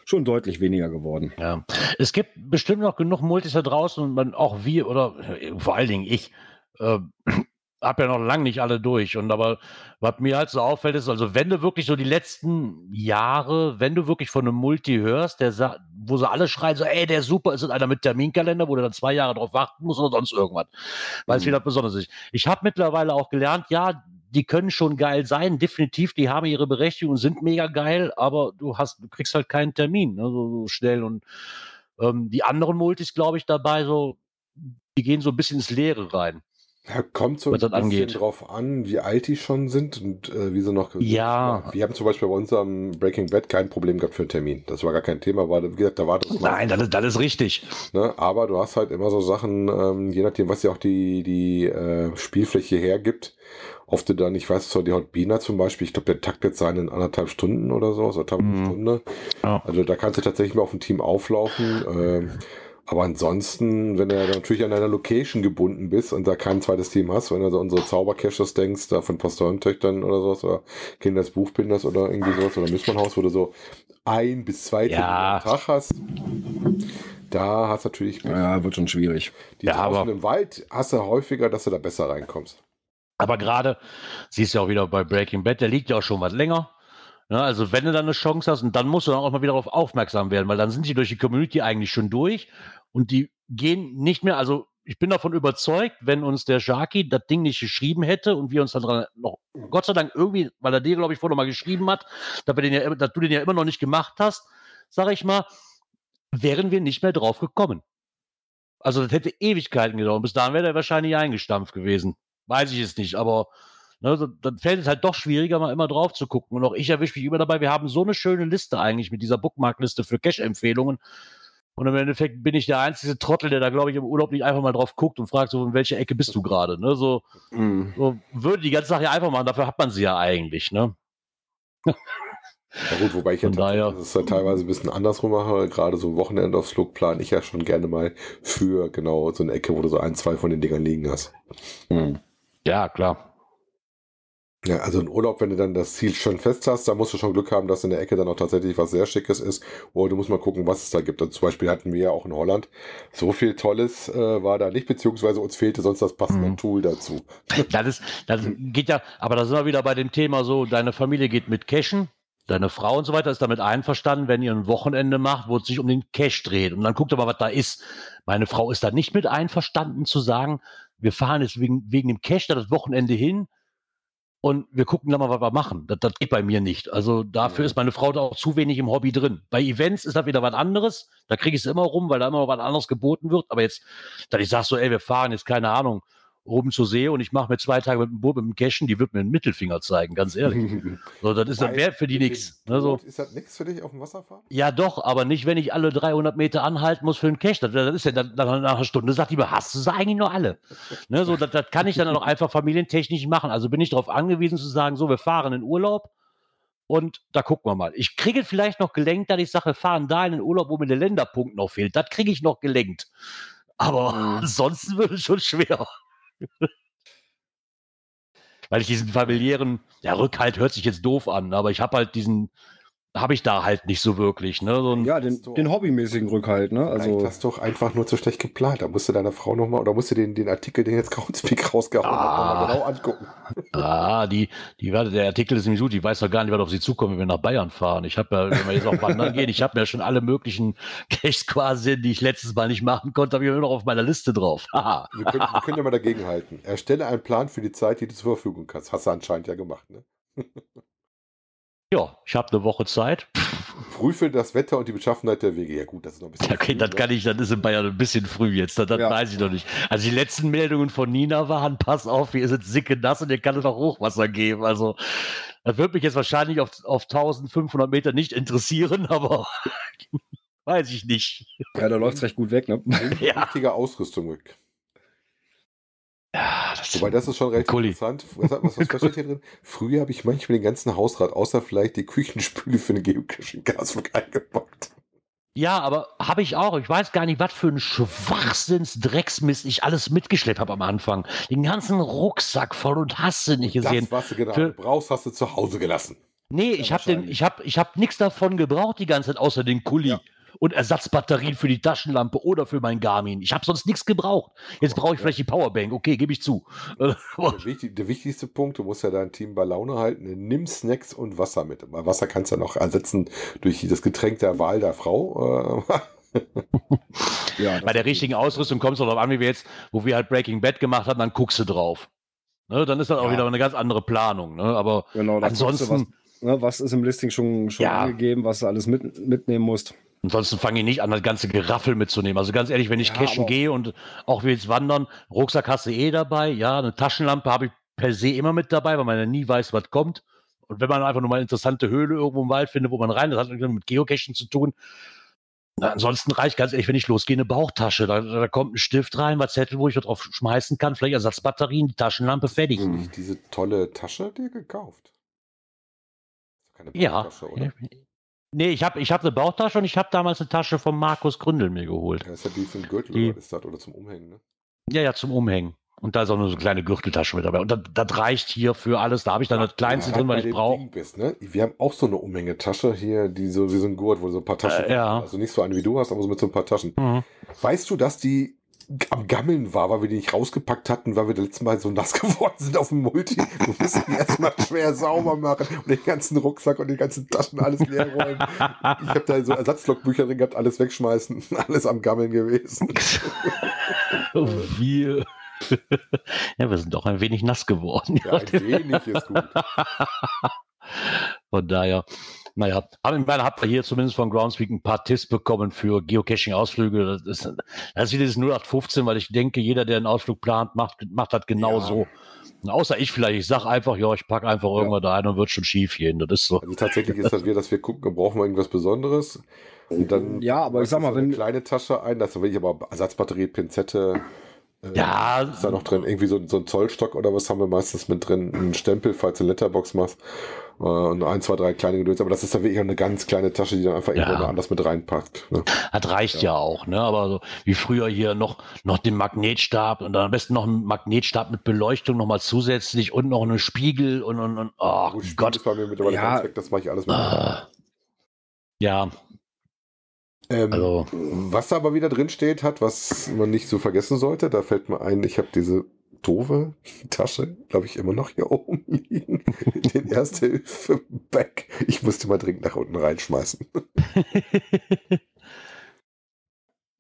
schon deutlich weniger geworden. ja. Es gibt bestimmt noch genug Multis da draußen und man, auch wir oder äh, vor allen Dingen ich, äh, habe ja noch lange nicht alle durch. Und aber was mir halt so auffällt, ist, also wenn du wirklich so die letzten Jahre, wenn du wirklich von einem Multi hörst, der wo sie alle schreien, so, ey, der ist super, ist das einer mit Terminkalender, wo du dann zwei Jahre drauf warten musst oder sonst irgendwas. Weil es Mhm. wieder besonders ist. Ich habe mittlerweile auch gelernt, ja, die können schon geil sein, definitiv, die haben ihre Berechtigung, sind mega geil, aber du hast, du kriegst halt keinen Termin, ne, so, so schnell. Und ähm, die anderen Multis, glaube ich, dabei, so, die gehen so ein bisschen ins Leere rein. Ja, kommt so ein Was das bisschen angeht. drauf an, wie alt die schon sind und äh, wie sie noch. Ja. Wir haben zum Beispiel bei unserem Breaking Bad kein Problem gehabt für einen Termin. Das war gar kein Thema, weil, wie gesagt, da war das. Nein, das ist, das ist richtig. Ne? Aber du hast halt immer so Sachen, ähm, je nachdem, was ja auch die, die äh, Spielfläche hergibt, oft du dann, ich weiß, so die Hotbina zum Beispiel, ich glaube, der taktet seinen in anderthalb Stunden oder so, so eine Mhm. Stunde. Ja. Also da kannst du tatsächlich mal auf ein Team auflaufen. Ähm, aber ansonsten, wenn du ja natürlich an einer Location gebunden bist und da kein zweites Team hast, wenn du so unsere Zaubercaches denkst, da von Pastorentöchtern oder sowas, oder Kinder des Buchbinders oder irgendwie sowas, oder Missmannhaus, wo du so ein bis zwei Ja. am Tag hast, da hast du natürlich Ja, wird schon schwierig. die Ja, draußen aber- im Wald hast du häufiger, dass du da besser reinkommst. Aber gerade, siehst du ja auch wieder bei Breaking Bad, der liegt ja auch schon was länger. Ja, also wenn du dann eine Chance hast, und dann musst du dann auch mal wieder darauf aufmerksam werden, weil dann sind die durch die Community eigentlich schon durch und die gehen nicht mehr, also ich bin davon überzeugt, wenn uns der Sharky das Ding nicht geschrieben hätte und wir uns dann dran noch, Gott sei Dank irgendwie, weil er dir, glaube ich, vorher mal geschrieben hat, dass, wir den ja, dass du den ja immer noch nicht gemacht hast, sag ich mal, wären wir nicht mehr drauf gekommen. Also das hätte Ewigkeiten gedauert. Bis dahin wäre der wahrscheinlich eingestampft gewesen. Weiß ich es nicht, aber ne, so- dann fällt es halt doch schwieriger, mal immer drauf zu gucken. Und auch ich erwische mich immer dabei. Wir haben so eine schöne Liste eigentlich mit dieser Bookmark-Liste für Cash-Empfehlungen. Und im Endeffekt bin ich der einzige Trottel, der da, glaube ich, im Urlaub nicht einfach mal drauf guckt und fragt, so, in welcher Ecke bist du gerade? Ne? So, so würde die ganze Sache ja einfach machen, dafür hat man sie ja eigentlich. Ne? Ja gut, wobei ich ja daher- das ja teilweise ein bisschen andersrum mache. Gerade so Wochenendausflug plane ich ja schon gerne mal für genau so eine Ecke, wo du so ein, zwei von den Dingern liegen hast. Ja, klar. Ja, also ein Urlaub, wenn du dann das Ziel schon fest hast, da musst du schon Glück haben, dass in der Ecke dann auch tatsächlich was sehr Schickes ist. Oder du musst mal gucken, was es da gibt. Also zum Beispiel hatten wir ja auch in Holland so viel Tolles äh, war da nicht, beziehungsweise uns fehlte sonst das passende Mhm. Tool dazu. Das ist, das geht ja, aber da sind wir wieder bei dem Thema so, deine Familie geht mit Cashen, deine Frau und so weiter ist damit einverstanden, wenn ihr ein Wochenende macht, wo es sich um den Cash dreht. Und dann guckt ihr mal, was da ist. Meine Frau ist da nicht mit einverstanden zu sagen, wir fahren jetzt wegen, wegen dem Cash da das Wochenende hin und wir gucken dann mal, was wir machen. Das, das geht bei mir nicht. Also dafür Mhm. ist meine Frau da auch zu wenig im Hobby drin. Bei Events ist das wieder was anderes. Da kriege ich es immer rum, weil da immer was anderes geboten wird. Aber jetzt, dass ich sage so, ey, wir fahren jetzt, keine Ahnung, oben zur See und ich mache mir zwei Tage mit dem Boot mit dem Cashen, die wird mir einen Mittelfinger zeigen, ganz ehrlich. So, das ist Wobei, wert für die nichts. Ne, so. Boot Ist das nichts für dich auf dem Wasser fahren? Ja, doch, aber nicht, wenn ich alle 300 Meter anhalten muss für einen Cash. Das, das ist ja dann, dann nach einer Stunde, sagt die mir, hast du sie eigentlich nur alle? Ne, so, das, das kann ich dann auch einfach familientechnisch machen. Also bin ich darauf angewiesen zu sagen, so, wir fahren in Urlaub und da gucken wir mal. Ich kriege vielleicht noch gelenkt, dass ich sage, wir fahren da in den Urlaub, wo mir der Länderpunkt noch fehlt. Das kriege ich noch gelenkt. Aber Mhm. ansonsten wird es schon schwer. Weil ich diesen familiären, ja, Rückhalt hört sich jetzt doof an, aber ich habe halt diesen, habe ich da halt nicht so wirklich. Ne? So Ja, den, den hobbymäßigen Rückhalt, ne? Also, das ist doch einfach nur zu schlecht geplant. Da musst du deiner Frau nochmal, oder musst du den, den Artikel, den jetzt Groundspeak rausgehauen hat, Ah. nochmal genau angucken. Ah, die, die, der Artikel ist nämlich gut, die weiß doch gar nicht, was auf sie zukommt, wenn wir nach Bayern fahren. Ich habe ja, wenn wir jetzt auf Wandern gehen, ich habe mir ja schon alle möglichen Caches quasi, die ich letztes Mal nicht machen konnte, habe ich immer noch auf meiner Liste drauf. Wir können, wir können ja mal dagegen halten. Erstelle einen Plan für die Zeit, die du zur Verfügung hast. Hast du anscheinend ja gemacht, ne? Ja, ich habe eine Woche Zeit. Prüfe das Wetter und die Beschaffenheit der Wege. Ja gut, das ist noch ein bisschen. Ja, okay, früh, das ne? kann ich, das ist in Bayern ein bisschen früh jetzt, das, das Ja. weiß ich noch nicht. Also die letzten Meldungen von Nina waren, pass auf, hier ist es sicke nass und hier kann es auch Hochwasser geben. Also das wird mich jetzt wahrscheinlich auf, auf 1500 Meter nicht interessieren, aber weiß ich nicht. ja, da läuft's recht gut weg, ne? Ja. Wichtige Ausrüstung weg. Ja, das Wobei, das ist schon recht Kuli. interessant. Was, was, was steht hier drin? Früher habe ich manchmal den ganzen Hausrat, außer vielleicht die Küchenspüle für den Geocaching-Gaswerk eingebaut. Ja, aber habe ich auch. Ich weiß gar nicht, was für ein Schwachsinns-Drecksmist ich alles mitgeschleppt habe am Anfang. Den ganzen Rucksack voll und hast du nicht gesehen. Das, was du genau Für- brauchst, hast du zu Hause gelassen. Nee, ich habe den, ich habe, ich habe nichts davon gebraucht die ganze Zeit, außer den Kuli Ja. Und Ersatzbatterien für die Taschenlampe oder für mein Garmin. Ich habe sonst nichts gebraucht. Jetzt brauche ich vielleicht die Powerbank. Okay, gebe ich zu. Aber- Der, wichtig, der wichtigste Punkt, du musst ja dein Team bei Laune halten. Nimm Snacks und Wasser mit. Weil Wasser kannst du ja noch ersetzen durch das Getränk der Wahl der Frau. Äh, Ja, Bei der richtigen Ausrüstung kommt es darauf an, wie wir jetzt, wo wir halt Breaking Bad gemacht haben, dann guckst du drauf. Ne, dann ist das auch Ja. wieder eine ganz andere Planung. Ne? Aber Genau, du, ansonsten, was, ne, was ist im Listing schon, schon Ja. angegeben, was du alles mit, mitnehmen musst. Ansonsten fange ich nicht an, das ganze Geraffel mitzunehmen. Also ganz ehrlich, wenn ich Ja, cashen gehe und auch wie jetzt wandern, Rucksack hast du eh dabei. Ja, eine Taschenlampe habe ich per se immer mit dabei, weil man ja nie weiß, was kommt. Und wenn man einfach nur mal eine interessante Höhle irgendwo im Wald findet, wo man rein, das hat irgendwie mit Geocachen zu tun. Na, ansonsten reicht ganz ehrlich, wenn ich losgehe, eine Bauchtasche. Da, da kommt ein Stift rein, was Zettel, wo ich was drauf schmeißen kann, vielleicht Ersatzbatterien, die Taschenlampe, fertig. hast du nicht diese tolle Tasche dir gekauft? Keine Ja. Oder? Nee, ich habe ich hab eine Bauchtasche und ich habe damals eine Tasche von Markus Gründel mir geholt. Ja, ist ja die für den Gürtel Die- oder ist das oder zum Umhängen, ne? Ja, ja, zum Umhängen. Und da ist auch nur so eine kleine Gürteltasche mit dabei. Und das, das reicht hier für alles. Da habe ich dann das Kleinste Ja, drin, was ich brauche. Ne? Wir haben auch so eine Umhängetasche hier, die so wie so ein Gurt, wo so ein paar Taschen. Äh, ja. Also nicht so eine wie du hast, aber so mit so ein paar Taschen. Mhm. Weißt du, dass die am Gammeln war, weil wir die nicht rausgepackt hatten, weil wir das letzte Mal so nass geworden sind auf dem Multi. Wir mussten die erstmal schwer sauber machen und den ganzen Rucksack und die ganzen Taschen alles leer räumen. Ich habe da so Ersatzlogbücher drin gehabt, alles wegschmeißen, alles am Gammeln gewesen. Wir. ja, wir sind doch ein wenig nass geworden. Ja, ein wenig ist gut. Von daher, naja, aber ich meine, habt ihr hier zumindest von Groundspeak ein paar Tipps bekommen für Geocaching-Ausflüge. Das ist, das ist wieder das 0815, weil ich denke, jeder, der einen Ausflug plant, macht, macht das genau Ja. so. Außer ich vielleicht, ich sag einfach, ja, ich packe einfach irgendwas da ein und wird schon schief gehen. Das ist so. Also tatsächlich ist das wir, dass wir gucken, brauchen wir irgendwas Besonderes. Und dann Ja, aber ich sag mal, so eine wenn- kleine Tasche ein, da ist wirklich aber Ersatzbatterie, Pinzette. Äh, Ja, Ist da noch drin? Irgendwie so, so ein Zollstock oder was haben wir meistens mit drin? Ein Stempel, falls du Letterbox machst. Äh, Und ein, zwei, drei kleine Gedöns. Aber das ist dann wirklich eine ganz kleine Tasche, die dann einfach irgendwo Ja. mal anders mit reinpackt. Ne? Das reicht ja, auch, ne? Aber so wie früher hier noch, noch den Magnetstab und dann am besten noch einen Magnetstab mit Beleuchtung nochmal zusätzlich und noch einen Spiegel und, und, und oh Gut, Gott. mittlerweile Ja. weg, das mache ich alles mit. Ah. Ja, Ähm, also, Was da aber wieder drin steht hat, was man nicht so vergessen sollte, da fällt mir ein, ich habe diese doofe Tasche, glaube ich, immer noch hier oben liegen. Den Erste-Hilfe-Bag. Ich musste mal dringend nach unten reinschmeißen.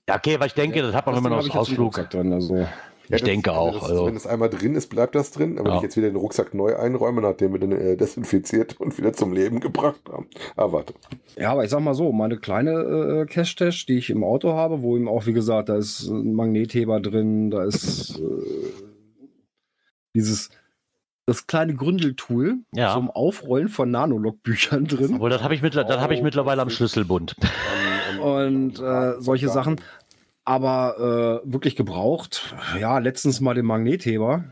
ja, okay, weil ich denke, das hat man, wenn man Ding aufs Ausflug. Also. Ja, Ich denke auch, Das, also- Wenn es einmal drin ist, bleibt das drin. Aber wenn Ja. ich jetzt wieder den Rucksack neu einräume, nachdem wir den äh, desinfiziert und wieder zum Leben gebracht haben. Ah, warte. Ja, aber ich sag mal so, meine kleine äh, Cache-Tash, die ich im Auto habe, wo eben auch, wie gesagt, da ist ein Magnetheber drin, da ist äh, dieses das kleine Gründeltool Ja. zum Aufrollen von Nanolog-Büchern drin. Obwohl, das habe ich, mittler- das hab ich Oh, mittlerweile am das Schlüsselbund. Und äh, solche Sachen. Aber äh, wirklich gebraucht. Ja, letztens mal den Magnetheber.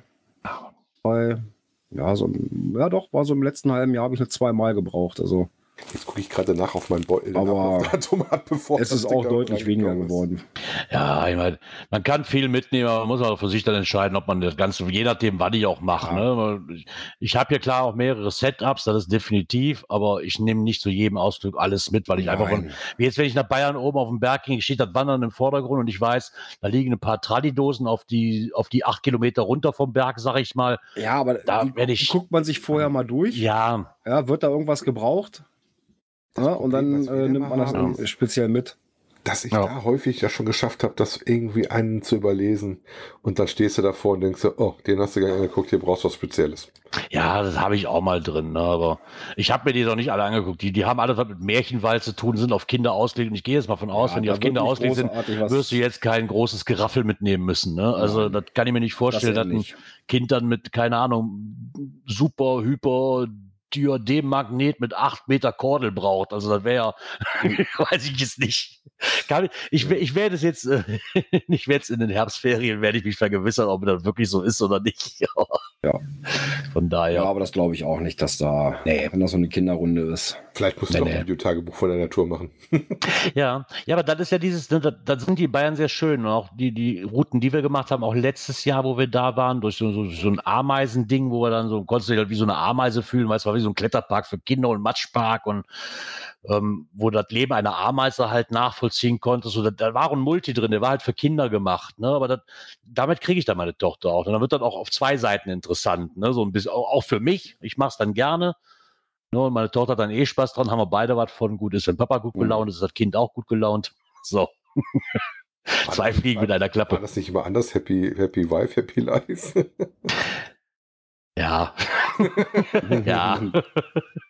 Weil, ja, so, ja doch, war so im letzten halben Jahr habe ich eine zweimal gebraucht. Also, Jetzt gucke ich gerade nach auf mein Beutel. Aber Datum ab, bevor Es ist auch deutlich weniger geworden. Ja, ich meine, man kann viel mitnehmen, aber man muss auch für sich dann entscheiden, ob man das Ganze, je nachdem, was ich auch mache. Ne? Ich, ich habe hier klar auch mehrere Setups, das ist definitiv, aber ich nehme nicht zu jedem Ausdruck alles mit, weil ich einfach von, Nein. wie jetzt, wenn ich nach Bayern oben auf dem Berg ging, steht das Wandern im Vordergrund und ich weiß, da liegen ein paar Tradidosen auf die, auf die acht Kilometer runter vom Berg, sag ich mal. Ja, aber Da die, ich- guckt man sich vorher mal durch. Ja, Ja, wird da irgendwas gebraucht? Ja, und Problem, dann was wir äh, nimmt man das haben, dann speziell mit. dass ich Ja. da häufig ja schon geschafft habe, das irgendwie einen zu überlesen. Und dann stehst du davor und denkst oh, den hast du gar nicht angeguckt, hier brauchst du was Spezielles. Ja, das habe ich auch mal drin, ne? aber ich habe mir die doch nicht alle angeguckt. Die, die haben alles was mit Märchenwald zu tun, sind auf Kinder ausgelegt und ich gehe jetzt mal von aus, Ja, wenn die auf Kinder ausgelegt sind, wirst du jetzt kein großes Geraffel mitnehmen müssen. Ne? Also Nein. das kann ich mir nicht vorstellen, Das dass ein. Kind dann mit, keine Ahnung, super, hyper Diadem-Magnet mit acht Meter Kordel braucht. Also das wäre weiß ich jetzt nicht. Kann ich, ich, ich werde es jetzt, äh, ich werde es in den Herbstferien, werde ich mich vergewissern, ob das wirklich so ist oder nicht. Ja. Von daher. Ja, aber das glaube ich auch nicht, dass da, Nee. wenn das so eine Kinderrunde ist. Vielleicht musst du Nee, ein Videotagebuch von der Natur machen. Ja, ja, aber das ist ja dieses, ne, da, da sind die Bayern sehr schön. Und auch die, die Routen, die wir gemacht haben, auch letztes Jahr, wo wir da waren, durch so, so, so ein Ameisending, wo wir dann so, konntest du dich halt wie so eine Ameise fühlen, weißt du, war wie so ein Kletterpark für Kinder und Matschpark und ähm, wo das Leben einer Ameise halt nachvollziehen konntest. So, da, da war ein Multi drin, der war halt für Kinder gemacht, ne? Aber das, damit kriege ich dann meine Tochter auch. Und dann wird das auch auf zwei Seiten interessant, ne? So ein bisschen, auch, auch für mich. Ich mache es dann gerne. Ne, und meine Tochter hat dann eh Spaß dran, haben wir beide was von. Gut ist, wenn Papa gut Mhm. gelaunt ist, ist das Kind auch gut gelaunt. So. Zwei Fliegen mit einer War Klappe. das nicht immer anders? Happy, happy Wife, Happy Life? Ja. ja.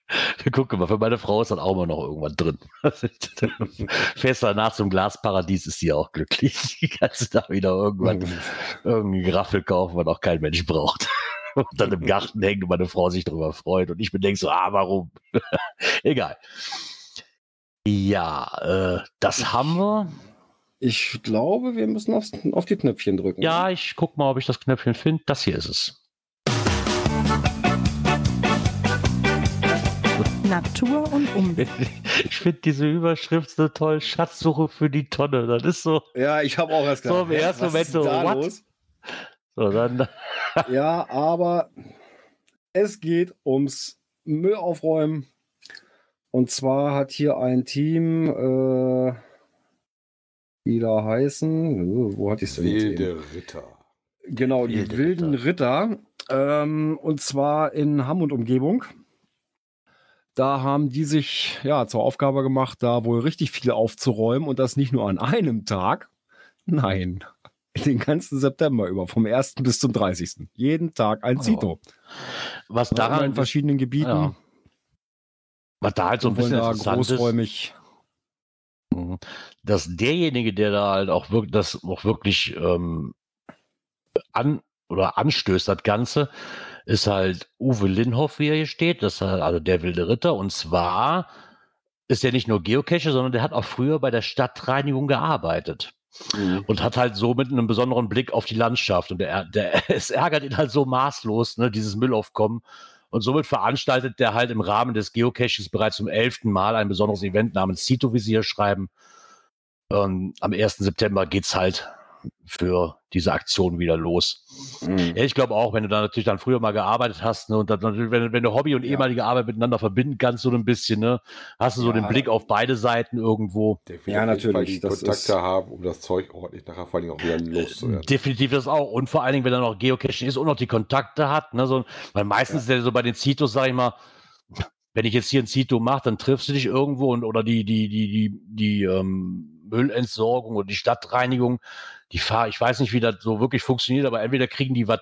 Guck mal, für meine Frau ist dann auch immer noch irgendwas drin. Fährst danach zum Glasparadies, ist sie auch glücklich. Die ganze Tag wieder irgendwann irgendein Graffel kaufen, was auch kein Mensch braucht. Und dann im Garten hängt und meine Frau sich darüber freut. Und ich mir denke so, ah, warum? Egal. Ja, äh, das haben wir. Ich glaube, wir müssen aufs, auf die Knöpfchen drücken. Ja, ich guck mal, ob ich das Knöpfchen finde. Das hier ist es. Natur und Umwelt. Ich finde diese Überschrift so toll. Schatzsuche für die Tonne. Das ist so. Ja, ich habe auch erst So im ersten was Moment so, los? So, dann. Ja, aber es geht ums Müll aufräumen. Und zwar hat hier ein Team, äh, die da heißen, äh, wo hatte ich es? Wilde Ritter. Genau, die Wilde wilden Ritter. Ähm, und zwar in Hamm und Umgebung. Da haben die sich ja zur Aufgabe gemacht, da wohl richtig viel aufzuräumen und das nicht nur an einem Tag. Nein, den ganzen September über, vom 1. bis zum 30. Jeden Tag ein Oh. Zito. Was Daran in verschiedenen Gebieten. Ja. was da halt so ein bisschen interessant ist, großräumig. Mhm. dass derjenige, der da halt auch wirklich das auch wirklich ähm, an oder anstößt, das Ganze, ist halt Uwe Linhoff, wie er hier steht, das ist halt also der wilde Ritter. Und zwar ist er nicht nur Geocacher, sondern der hat auch früher bei der Stadtreinigung gearbeitet und hat halt somit einen besonderen Blick auf die Landschaft. Und der, der, es ärgert ihn halt so maßlos, ne, dieses Müllaufkommen. Und somit veranstaltet der halt im Rahmen des Geocaches bereits zum elften Mal ein besonderes Event namens Cito, wie sie hier schreiben. Ähm, am 1. September geht's halt für diese Aktion wieder los. Mhm. Ja, ich glaube auch, wenn du da natürlich dann früher mal gearbeitet hast, ne, und dann, wenn, wenn du Hobby und Ja. ehemalige Arbeit miteinander verbinden kannst, so ein bisschen, ne, hast du so Ja. den Blick auf beide Seiten irgendwo. Ja, natürlich, die das Kontakte ist- haben, um das Zeug ordentlich nachher vor allem auch wieder loszuwerden. Definitiv das auch. Und vor allen Dingen, wenn er noch Geocaching ist und noch die Kontakte hat, ne, so, weil meistens ist ja so bei den Zitos, sag ich mal, wenn ich jetzt hier ein Zito mache, dann triffst du dich irgendwo und oder die, die, die, die, die ähm, Müllentsorgung oder die Stadtreinigung, die fahr, ich weiß nicht, wie das so wirklich funktioniert, aber entweder kriegen die was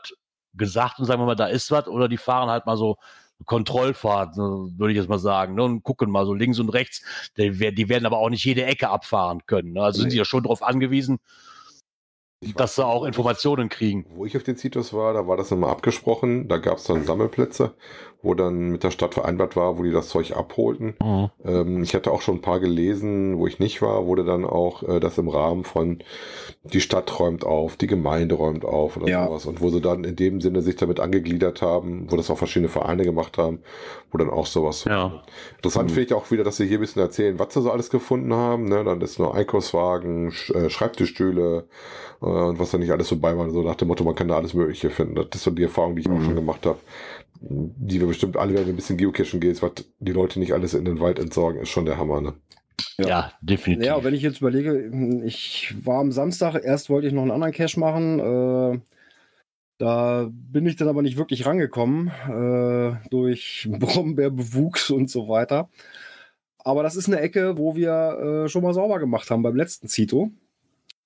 gesagt und sagen wir mal, da ist was, oder die fahren halt mal so Kontrollfahrt, würde ich jetzt mal sagen, ne, und gucken mal so links und rechts. Die, die werden aber auch nicht jede Ecke abfahren können. Ne? Also sind Nee. sie ja schon darauf angewiesen, Ich dass sie auch Informationen kriegen. Wo ich auf den Zitus war, da war das immer abgesprochen. Da gab es dann Sammelplätze. Wo dann mit der Stadt vereinbart war, wo die das Zeug abholten. Mhm. Ähm, ich hatte auch schon ein paar gelesen, wo ich nicht war, wurde dann auch äh, das im Rahmen von die Stadt räumt auf, die Gemeinde räumt auf oder Ja. sowas. Und wo sie dann in dem Sinne sich damit angegliedert haben, wo das auch verschiedene Vereine gemacht haben, wo dann auch sowas. Ja. Interessant Mhm. finde ich auch wieder, dass sie hier ein bisschen erzählen, was sie so alles gefunden haben. Ne? Dann ist nur Einkaufswagen, Sch äh, Schreibtischstühle äh, und was da nicht alles so bei war. So nach dem Motto, man kann da alles Mögliche finden. Das ist so die Erfahrung, die ich auch Mhm. schon gemacht habe. Die wir bestimmt alle, wenn ein bisschen Geocachen gehst, was die Leute nicht alles in den Wald entsorgen, ist schon der Hammer. Ne? Ja, definitiv. Ja, wenn ich jetzt überlege, ich war am Samstag, erst wollte ich noch einen anderen Cache machen. Äh, da bin ich dann aber nicht wirklich rangekommen äh, durch Brombeerbewuchs und so weiter. Aber das ist eine Ecke, wo wir äh, schon mal sauber gemacht haben beim letzten Zito.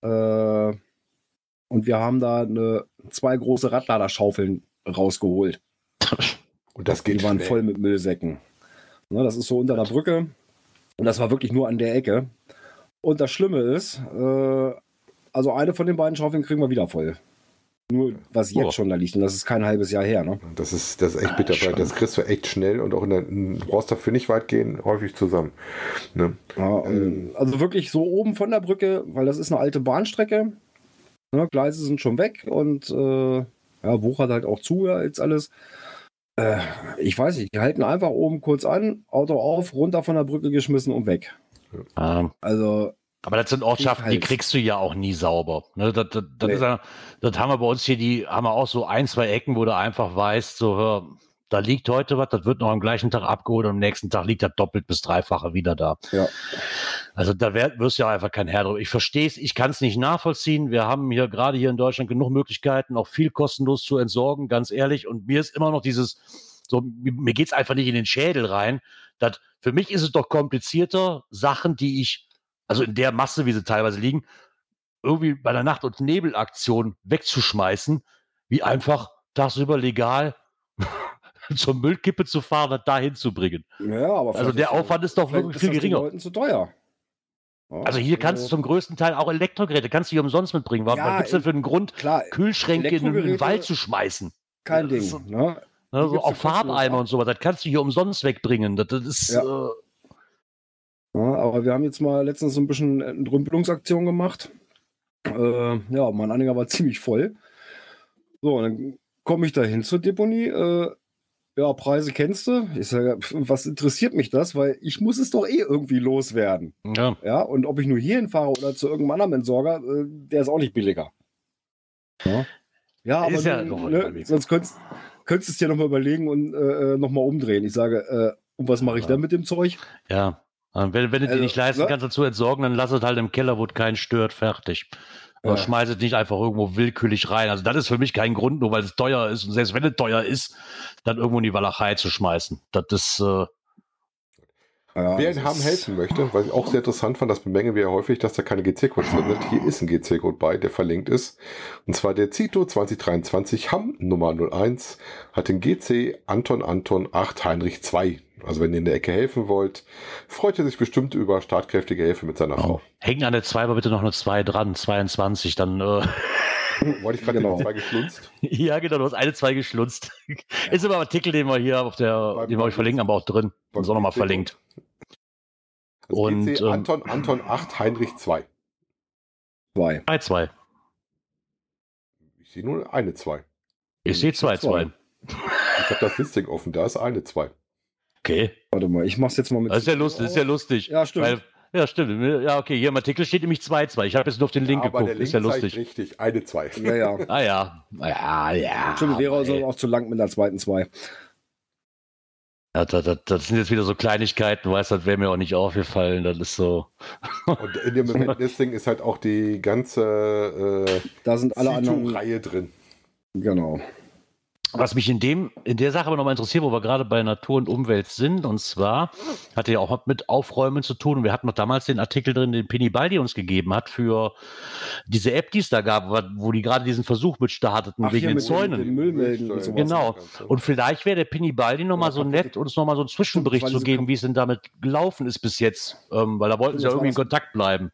Äh, und wir haben da eine, zwei große Radladerschaufeln rausgeholt. Und das geht Die waren schnell. voll mit Müllsäcken. Ne, das ist so unter der Brücke. Und das war wirklich nur an der Ecke. Und das Schlimme ist, äh, also eine von den beiden Schaufeln kriegen wir wieder voll. Nur was jetzt Oh. schon da liegt. Und das ist kein halbes Jahr her. Ne? Das ist, das ist echt Ah, bitter, weil schon. das kriegst du echt schnell und auch in der, du brauchst dafür nicht weit gehen, häufig zusammen. Ne? Ja, und, also wirklich so oben von der Brücke, weil das ist eine alte Bahnstrecke. Ne, Gleise sind schon weg und äh, ja, wuchert halt auch zu ja, jetzt alles. Äh, ich weiß nicht, die halten einfach oben kurz an, Auto auf, runter von der Brücke geschmissen und weg. Ähm, Also aber das sind Ortschaften, die kriegst du ja auch nie sauber. Ne, das, das, das, Nee. ist ja, das haben wir bei uns hier, die haben wir auch so ein, zwei Ecken, wo du einfach weißt, so, hör, da liegt heute was, das wird noch am gleichen Tag abgeholt und am nächsten Tag liegt das doppelt bis dreifache wieder da. Ja. Also da wär, wirst du ja einfach kein Herr drüber. Ich verstehe es, ich kann es nicht nachvollziehen. Wir haben hier gerade hier in Deutschland genug Möglichkeiten, auch viel kostenlos zu entsorgen, ganz ehrlich. Und mir ist immer noch dieses, so, mir, mir geht's einfach nicht in den Schädel rein. Das, für mich ist es doch komplizierter, Sachen, die ich, also in der Masse, wie sie teilweise liegen, irgendwie bei der Nacht- und Nebelaktion wegzuschmeißen, wie einfach tagsüber legal zur Müllkippe zu fahren und dahin zu bringen. Ja, aber Also der Aufwand ist doch wirklich viel geringer. Leuten zu teuer. Ja, Also hier kannst du zum größten Teil auch Elektrogeräte, kannst du hier umsonst mitbringen. Was, Ja, was gibt's denn für einen Grund, klar, Kühlschränke in den Wald zu schmeißen? kein Ding. Ne? Ne, so gibt's auch Farbeimer und sowas, das kannst du hier umsonst wegbringen. Das, das ist, Ja. äh, Ja, aber wir haben jetzt mal letztens so ein bisschen eine Entrümpelungsaktion gemacht. Äh, ja, mein Anhänger war ziemlich voll. So, dann komme ich da hin zur Deponie. Äh, ja, Preise kennst du. Ich sage, was interessiert mich das? Weil ich muss es doch eh irgendwie loswerden. ja. Ja, und ob ich nur hierhin fahre oder zu irgendeinem anderen Entsorger, äh, der ist auch nicht billiger. Ja, ja aber Ist ja nun, ne, sonst könntest, könntest du es dir nochmal überlegen und äh, nochmal umdrehen. Ich sage, äh, und was mache ich Ja. dann mit dem Zeug? ja. Und wenn, wenn du Also, dir nicht leisten ne? kannst, dazu entsorgen, dann lass es halt im Keller, wo es keinen stört, fertig. Ja. schmeiß es nicht einfach irgendwo willkürlich rein. Also das ist für mich kein Grund, nur weil es teuer ist. Und selbst wenn es teuer ist, dann irgendwo in die Walachei zu schmeißen. Das ist, äh, Ja, Wer in Hamm helfen möchte, weil ich auch sehr interessant fand, das bemängeln wir ja häufig, dass da keine GC-Codes drin sind. Hier ist ein GC-Code bei, der verlinkt ist. Und zwar der Zito 2023 Hamm Nummer 01 hat den GC Anton Anton 8 Heinrich 2. Also wenn ihr in der Ecke helfen wollt, freut er sich bestimmt über startkräftige Hilfe mit seiner Frau. hängen an der 2 aber bitte noch eine 2 dran, 22, dann, äh, Wollte ich gerade Genau. zwei geschlunzt. ja genau, du hast eine 2 geschlunzt. Ist immer ein Artikel, den wir hier auf der, Beim- den wir euch verlinken, aber auch drin. Ist auch nochmal verlinkt. Das Und, GC ähm, Anton Anton 8 Heinrich 2. Zwei. 2, 2. Ich sehe nur eine 2. Ich sehe 2, 2. Ich habe das Listing offen, da ist eine 2. Okay. Warte mal, ich mach's jetzt mal mit. Das ist ja lustig, das ist ja lustig. Ja, stimmt. Weil, ja, stimmt. Ja, okay, hier im Artikel steht nämlich 2, 2. Ich habe jetzt nur auf den Link Aber der geguckt. Link Ist ja lustig. richtig, eine 2. ja, ja. Ah ja. Ja, ja. Stimmt, wäre aber, also auch zu lang mit der zweiten zwei. Ja, das, das, das sind jetzt wieder so Kleinigkeiten, weißt du, das wäre mir auch nicht aufgefallen. Das ist so. Und in dem Event-Listing ist halt auch die ganze äh, Da sind alle anderen. Reihe drin. Genau. Was mich in dem, in der Sache aber nochmal interessiert, wo wir gerade bei Natur und Umwelt sind, und zwar hatte ja auch mit Aufräumen zu tun. Wir hatten noch damals den Artikel drin, den Penny Baldi uns gegeben hat für diese App, die es da gab, wo die gerade diesen Versuch mit starteten Ach, wegen den Zäunen. dem Müll melden und. Genau. Und vielleicht wäre der Penny Baldi noch mal Ja, so nett, uns noch mal so einen Zwischenbericht zu geben, wie es denn damit gelaufen ist bis jetzt. Ähm, weil da wollten sie ja irgendwie in Kontakt bleiben.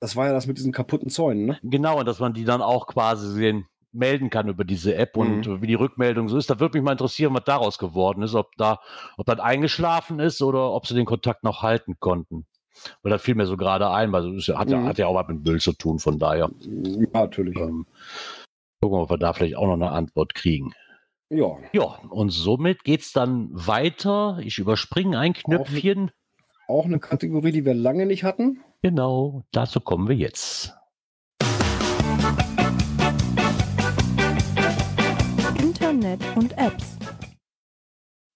Das war ja das mit diesen kaputten Zäunen, ne? Genau, und dass man die dann auch quasi sehen, melden kann über diese App und Mhm. wie die Rückmeldung so ist. Da würde mich mal interessieren, was daraus geworden ist, ob da, ob das eingeschlafen ist oder ob sie den Kontakt noch halten konnten. Weil das fiel mir so gerade ein, weil es hat, ja, Mhm. hat ja auch was mit Müll zu tun, von daher. Ja, natürlich. Ähm, gucken wir, ob wir da vielleicht auch noch eine Antwort kriegen. Ja. Ja, und somit geht's dann weiter. Ich überspringe ein Knöpfchen. Auch eine Kategorie, die wir lange nicht hatten. Genau, dazu kommen wir jetzt. Internet und Apps.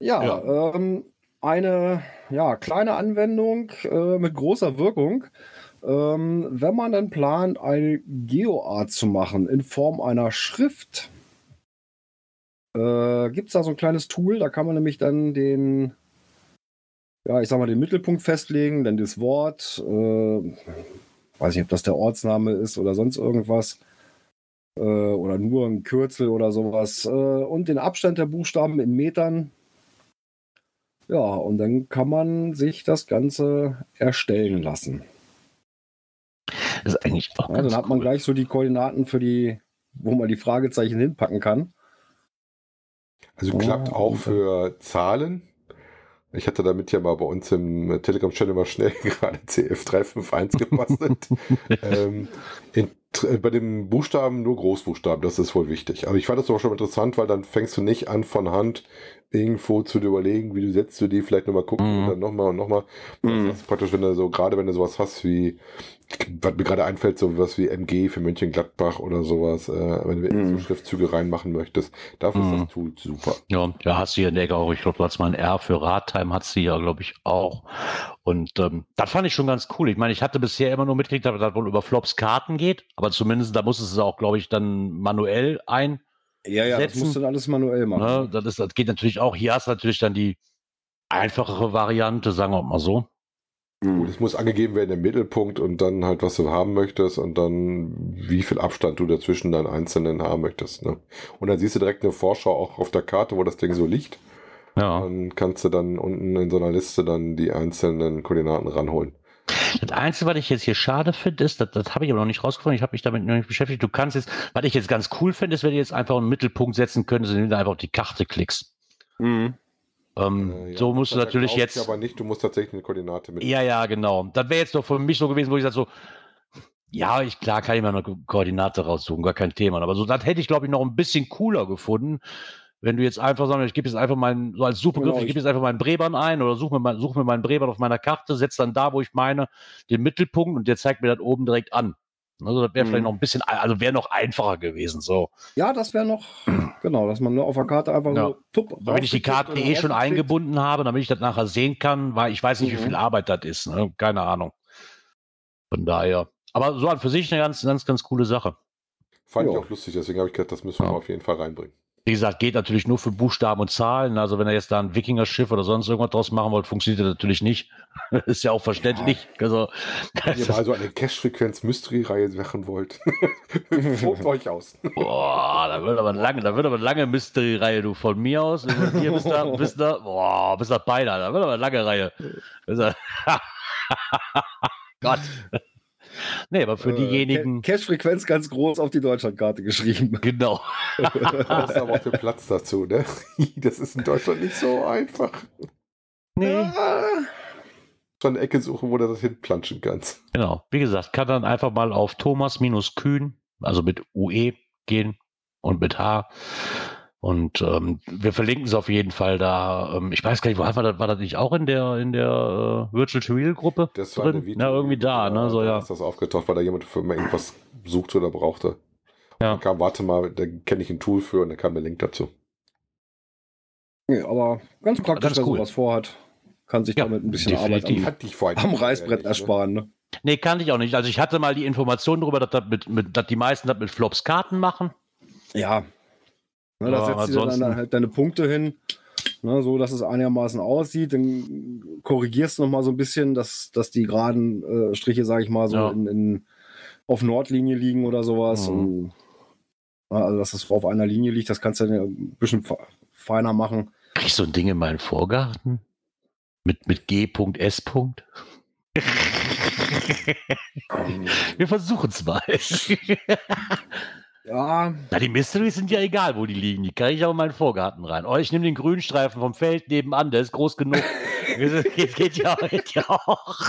Ja, Ähm, eine ja, kleine Anwendung äh, mit großer Wirkung. Ähm, wenn man dann plant, eine GeoArt zu machen in Form einer Schrift, äh, gibt es da so ein kleines Tool, da kann man nämlich dann den, ja, ich sag mal, den Mittelpunkt festlegen, dann das Wort, äh, weiß nicht, ob das der Ortsname ist oder sonst irgendwas, äh, oder nur ein Kürzel oder sowas, äh, und den Abstand der Buchstaben in Metern. Ja, und dann kann man sich das Ganze erstellen lassen. Das ist eigentlich auch Ja, ganz dann hat man cool. gleich so die Koordinaten für die, wo man die Fragezeichen hinpacken kann. Also Oh, klappt auch und- für Zahlen. Ich hatte damit ja mal bei uns im Telegram-Channel mal schnell gerade CF351 gebastelt. ähm, in, bei dem Buchstaben nur Großbuchstaben, das ist wohl wichtig. Aber ich fand das auch schon interessant, weil dann fängst du nicht an von Hand irgendwo zu dir überlegen, wie du setzt du die, vielleicht nochmal gucken Mhm. und dann nochmal und nochmal. Mhm. Das ist praktisch, wenn du so, gerade wenn du sowas hast wie, was mir gerade einfällt, so was wie MG für Mönchengladbach oder sowas, äh, wenn du Mhm. so Schriftzüge reinmachen möchtest, dafür Mhm. ist das Tool super. Ja, ja, hast du hier in der Ecke auch, ich glaube, du hast mal ein R für Radtime, hat sie ja, glaube ich, auch. Und ähm, das fand ich schon ganz cool. Ich meine, ich hatte bisher immer nur mitgekriegt, dass das wohl über Flops Karten geht, aber zumindest, da du es auch, glaube ich, dann manuell ein. Ja, ja, das Setzen. musst du dann alles manuell machen. Ne? Das, ist, das geht natürlich auch. Hier hast du natürlich dann die einfachere Variante, sagen wir mal so. Gut, Mhm. es muss angegeben werden, der Mittelpunkt und dann halt, was du haben möchtest und dann, wie viel Abstand du dazwischen deinen einzelnen haben möchtest. Ne? Und dann siehst du direkt eine Vorschau auch auf der Karte, wo das Ding so liegt. Ja. Dann kannst du dann unten in so einer Liste dann die einzelnen Koordinaten ranholen. Das Einzige, was ich jetzt hier schade finde, ist, das, das habe ich aber noch nicht rausgefunden, ich habe mich damit noch nicht beschäftigt. Du kannst jetzt, was ich jetzt ganz cool finde, ist, wenn du jetzt einfach einen Mittelpunkt setzen könntest, indem du einfach auf die Karte klickst. Mhm. Ähm, Äh, ja, so musst du natürlich jetzt. Aber nicht, du musst tatsächlich eine Koordinate mit. Ja, ja, genau. Das wäre jetzt doch für mich so gewesen, wo ich sage so, ja, ich, klar kann ich mal eine Ko- Koordinate raussuchen, gar kein Thema. Aber so, das hätte ich, glaube ich, noch ein bisschen cooler gefunden, wenn du jetzt einfach sagst, ich gebe jetzt einfach meinen, so als Suchbegriff, Genau, ich ich- gebe jetzt einfach meinen Brebern ein oder suche mir, mein, such mir meinen Brebern auf meiner Karte, setze dann da, wo ich meine, den Mittelpunkt und der zeigt mir das oben direkt an. Also das wäre vielleicht Mhm. noch ein bisschen, also wäre noch einfacher gewesen. So. Ja, das wäre noch, genau, dass man nur auf der Karte einfach Ja. so tupp, wenn ich die Karte eh schon eingebunden habe, damit ich das nachher sehen kann, weil ich weiß nicht, wie Mhm. viel Arbeit das ist. Ne? Keine Ahnung. Von daher. Aber so an für sich eine ganz, ganz, ganz coole Sache. Fand ich Ja. auch lustig, deswegen habe ich gedacht, das müssen wir Ja. auf jeden Fall reinbringen. Wie gesagt, geht natürlich nur für Buchstaben und Zahlen. Also wenn er jetzt da ein Wikinger-Schiff oder sonst irgendwas draus machen wollt, funktioniert das natürlich nicht. ist ja auch verständlich. Also, Wenn ihr mal so eine Cache-Frequenz-Mystery-Reihe machen wollt, tobt euch aus. boah, da wird aber lange, da wird aber lange Mystery-Reihe, du von mir aus. Hier bist du, bist du, boah, bist du beinahe, da wird aber eine lange Reihe. Gott. Nee, aber für Äh, diejenigen, Ca- Cache-Frequenz ganz groß auf die Deutschlandkarte geschrieben. genau. Da ist aber auch der Platz dazu, ne? Das ist in Deutschland nicht so einfach. Nee. Ah, Schon eine Ecke suchen, wo du das hinplanschen kannst. Genau. Wie gesagt, kann dann einfach mal auf Thomas-Kühn, also mit UE gehen und mit H. Und ähm, wir verlinken es auf jeden Fall da. Ähm, ich weiß gar nicht, wo war das, war das nicht auch in der in der äh, Virtual to Real Gruppe Das war drin? eine Na, irgendwie da, ne? So ja. ist das aufgetaucht, weil da jemand für irgendwas suchte oder brauchte. Ja. Dann kam, warte mal, da kenne ich ein Tool für und da kam der Link dazu. nee, aber ganz praktisch, Ganz wer cool. sowas vorhat, kann sich Ja, damit ein bisschen definitiv. Arbeit Hatte ich vorhin am, am Reißbrett ersparen. Ne? Nee, kannte ich auch nicht. Also ich hatte mal die Information darüber, dass, das mit, mit, dass die meisten das mit Flops Karten machen. Ja. Ne, da setzt du dann ansonsten- halt deine Punkte hin, ne, so dass es einigermaßen aussieht. Dann korrigierst du noch mal so ein bisschen, dass, dass die geraden äh, Striche, sage ich mal, so Ja. in, in, auf Nordlinie liegen oder sowas. Mhm. Und, ja, also, dass es auf einer Linie liegt, das kannst du dann ein bisschen fe- feiner machen. Krieg ich so ein Ding in meinen Vorgarten? Mit, mit G.S. Wir versuchen es mal. Ja, Na, die Mysteries sind ja egal, wo die liegen. Die kann ich auch in meinen Vorgarten rein. Oh, ich nehme den Grünstreifen vom Feld nebenan, der ist groß genug. geht, geht, ja, geht ja auch.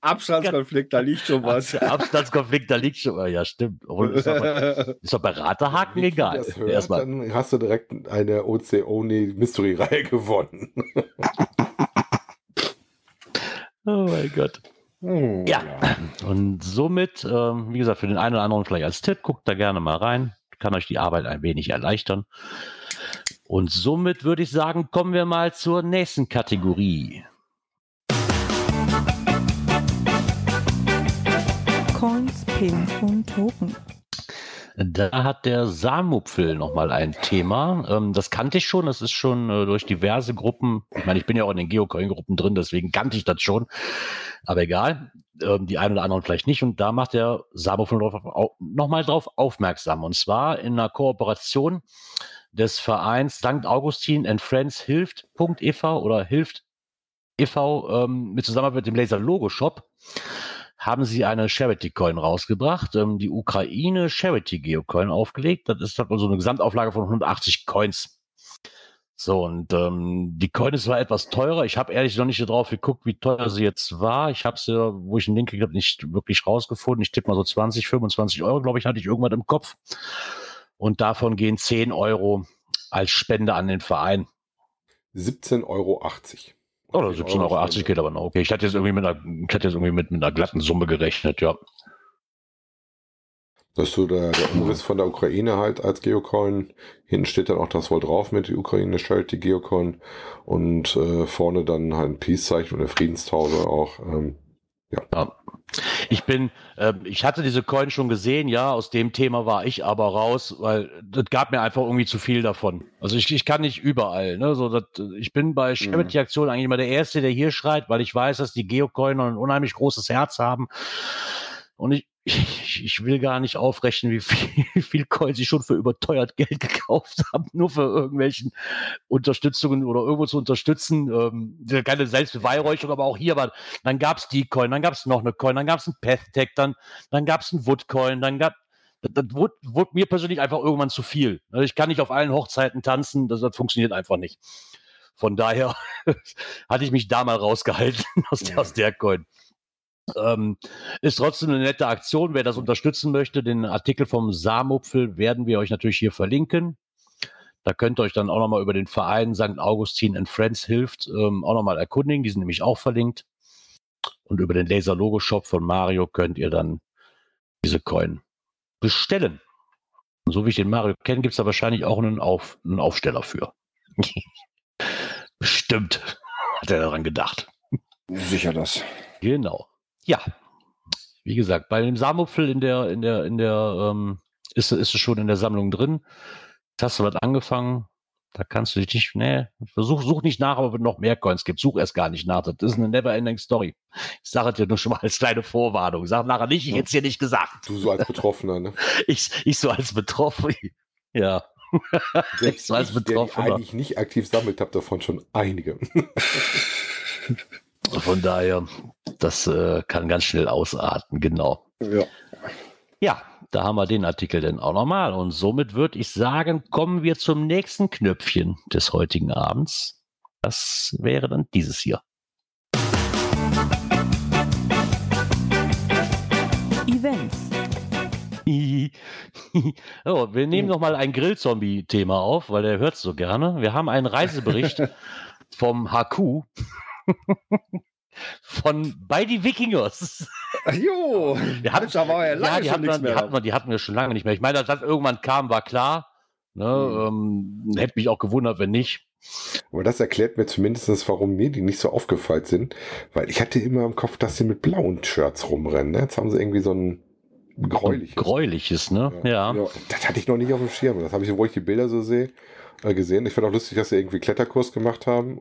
Abstandskonflikt, da liegt schon was. Abstandskonflikt, da liegt schon. Ja, stimmt. Obwohl, ist, doch bei ich egal. hört, Erstmal. Dann hast du direkt eine OC-Only Mystery-Reihe gewonnen. Oh mein Gott. Oh, Ja. Und somit, ähm, wie gesagt, für den einen oder anderen vielleicht als Tipp, guckt da gerne mal rein. Kann euch die Arbeit ein wenig erleichtern. Und somit würde ich sagen, kommen wir mal zur nächsten Kategorie. Coins, Pins und Token. Da hat der Samupfel nochmal ein Thema. Ähm, das kannte ich schon. Das ist schon äh, durch diverse Gruppen. Ich meine, ich bin ja auch in den Geocoin-Gruppen drin, deswegen kannte ich das schon. Aber egal. Ähm, die einen oder anderen vielleicht nicht. Und da macht der Samupfel nochmal drauf aufmerksam. Und zwar in einer Kooperation des Vereins St. Augustin and Friends hilft.ev oder hilft e.V. Ähm, mit Zusammenarbeit mit dem Laser Logo Shop haben sie eine Charity Coin rausgebracht, ähm, die Ukraine Charity Geocoin aufgelegt. Das ist also eine Gesamtauflage von 180 Coins. So, und ähm, die Coin ist zwar etwas teurer. Ich habe ehrlich noch nicht drauf geguckt, wie teuer sie jetzt war. Ich habe sie, wo ich einen Link gekriegt habe, nicht wirklich rausgefunden. Ich tippe mal so 20, 25 Euro, glaube ich, hatte ich irgendwann im Kopf. Und davon gehen 10 Euro als Spende an den Verein. 17,80 Euro. Oder 17,80 Euro geht aber noch. Okay, ich hatte jetzt irgendwie mit einer, ich hatte jetzt irgendwie mit, mit einer glatten Summe gerechnet, ja. Das ist so der, der Umriss von der Ukraine halt als Geocoin. Hinten steht dann auch das wohl drauf mit der Ukraine Charity Geocoin. Und äh, vorne dann halt ein Peace-Zeichen und eine Friedenstaube auch. Ähm, Ja. Ich bin, äh, ich hatte diese Coin schon gesehen, ja, aus dem Thema war ich aber raus, weil das gab mir einfach irgendwie zu viel davon. Also ich, ich kann nicht überall, ne, so das, ich bin bei Charity-Aktionen eigentlich immer der Erste, der hier schreit, weil ich weiß, dass die Geocoiner ein unheimlich großes Herz haben und ich, ich, ich will gar nicht aufrechnen, wie viel, wie viel Coins ich schon für überteuert Geld gekauft habe, nur für irgendwelchen Unterstützungen oder irgendwo zu unterstützen. Ähm, das ist keine Selbstbeweihräucherung, aber auch hier war, dann gab es die Coin, dann gab es noch eine Coin, dann gab es ein Pathtag, dann, dann gab es ein Woodcoin, dann gab das, das wurde, wurde mir persönlich einfach irgendwann zu viel. Also Ich kann nicht auf allen Hochzeiten tanzen, das, das funktioniert einfach nicht. Von daher hatte ich mich da mal rausgehalten aus der, aus der Coin. Ähm, ist trotzdem eine nette Aktion. Wer das unterstützen möchte, den Artikel vom Samupfel werden wir euch natürlich hier verlinken. Da könnt ihr euch dann auch nochmal über den Verein St. Augustin and Friends hilft ähm, auch nochmal erkundigen. Die sind nämlich auch verlinkt. Und über den Laser Logo Shop von Mario könnt ihr dann diese Coin bestellen. Und so wie ich den Mario kenne, gibt es da wahrscheinlich auch einen, Auf, einen Aufsteller für. Bestimmt hat er daran gedacht. Sicher das. Genau. Ja. Wie gesagt, bei dem Samupfel in der, in der, in der, ähm, ist, ist es schon in der Sammlung drin. Jetzt hast du was angefangen. Da kannst du dich nicht, nee, versuch, such nicht nach, ob es noch mehr Coins gibt. Such erst gar nicht nach. Das ist eine never-ending Story. Ich sage dir nur schon mal als kleine Vorwarnung. Sag nachher nicht, ich hätte es dir nicht gesagt. du so als Betroffener, ne? Ich, ich so als Betroffen. Ja. Selbst so als ich, der Betroffener. eigentlich nicht aktiv sammelt, habe davon schon einige. Von daher, das äh, kann ganz schnell ausarten, genau. Ja. Ja, da haben wir den Artikel dann auch nochmal. Und somit würde ich sagen, kommen wir zum nächsten Knöpfchen des heutigen Abends. Das wäre dann dieses hier. Events. oh, wir nehmen noch mal ein Grillzombie-Thema auf, weil der hört so gerne. Wir haben einen Reisebericht vom HQ von bei die Wikingers. Jo, Wir hatten, Mensch, da war ja lange die schon hatten, wir, mehr. die, hatten wir, die hatten wir schon lange nicht mehr. Ich meine, dass das irgendwann kam, war klar. Ne, ähm, hätte mich auch gewundert, wenn nicht. Aber das erklärt mir zumindest, warum mir die nicht so aufgefallen sind. Weil ich hatte immer im Kopf, dass sie mit blauen Shirts rumrennen. Ne? Jetzt haben sie irgendwie so ein gräuliches. Gräuliches, ne? Ja. Ja. Das hatte ich noch nicht auf dem Schirm. Das habe ich, wo ich die Bilder so sehe, äh, gesehen. Ich fand auch lustig, dass sie irgendwie Kletterkurs gemacht haben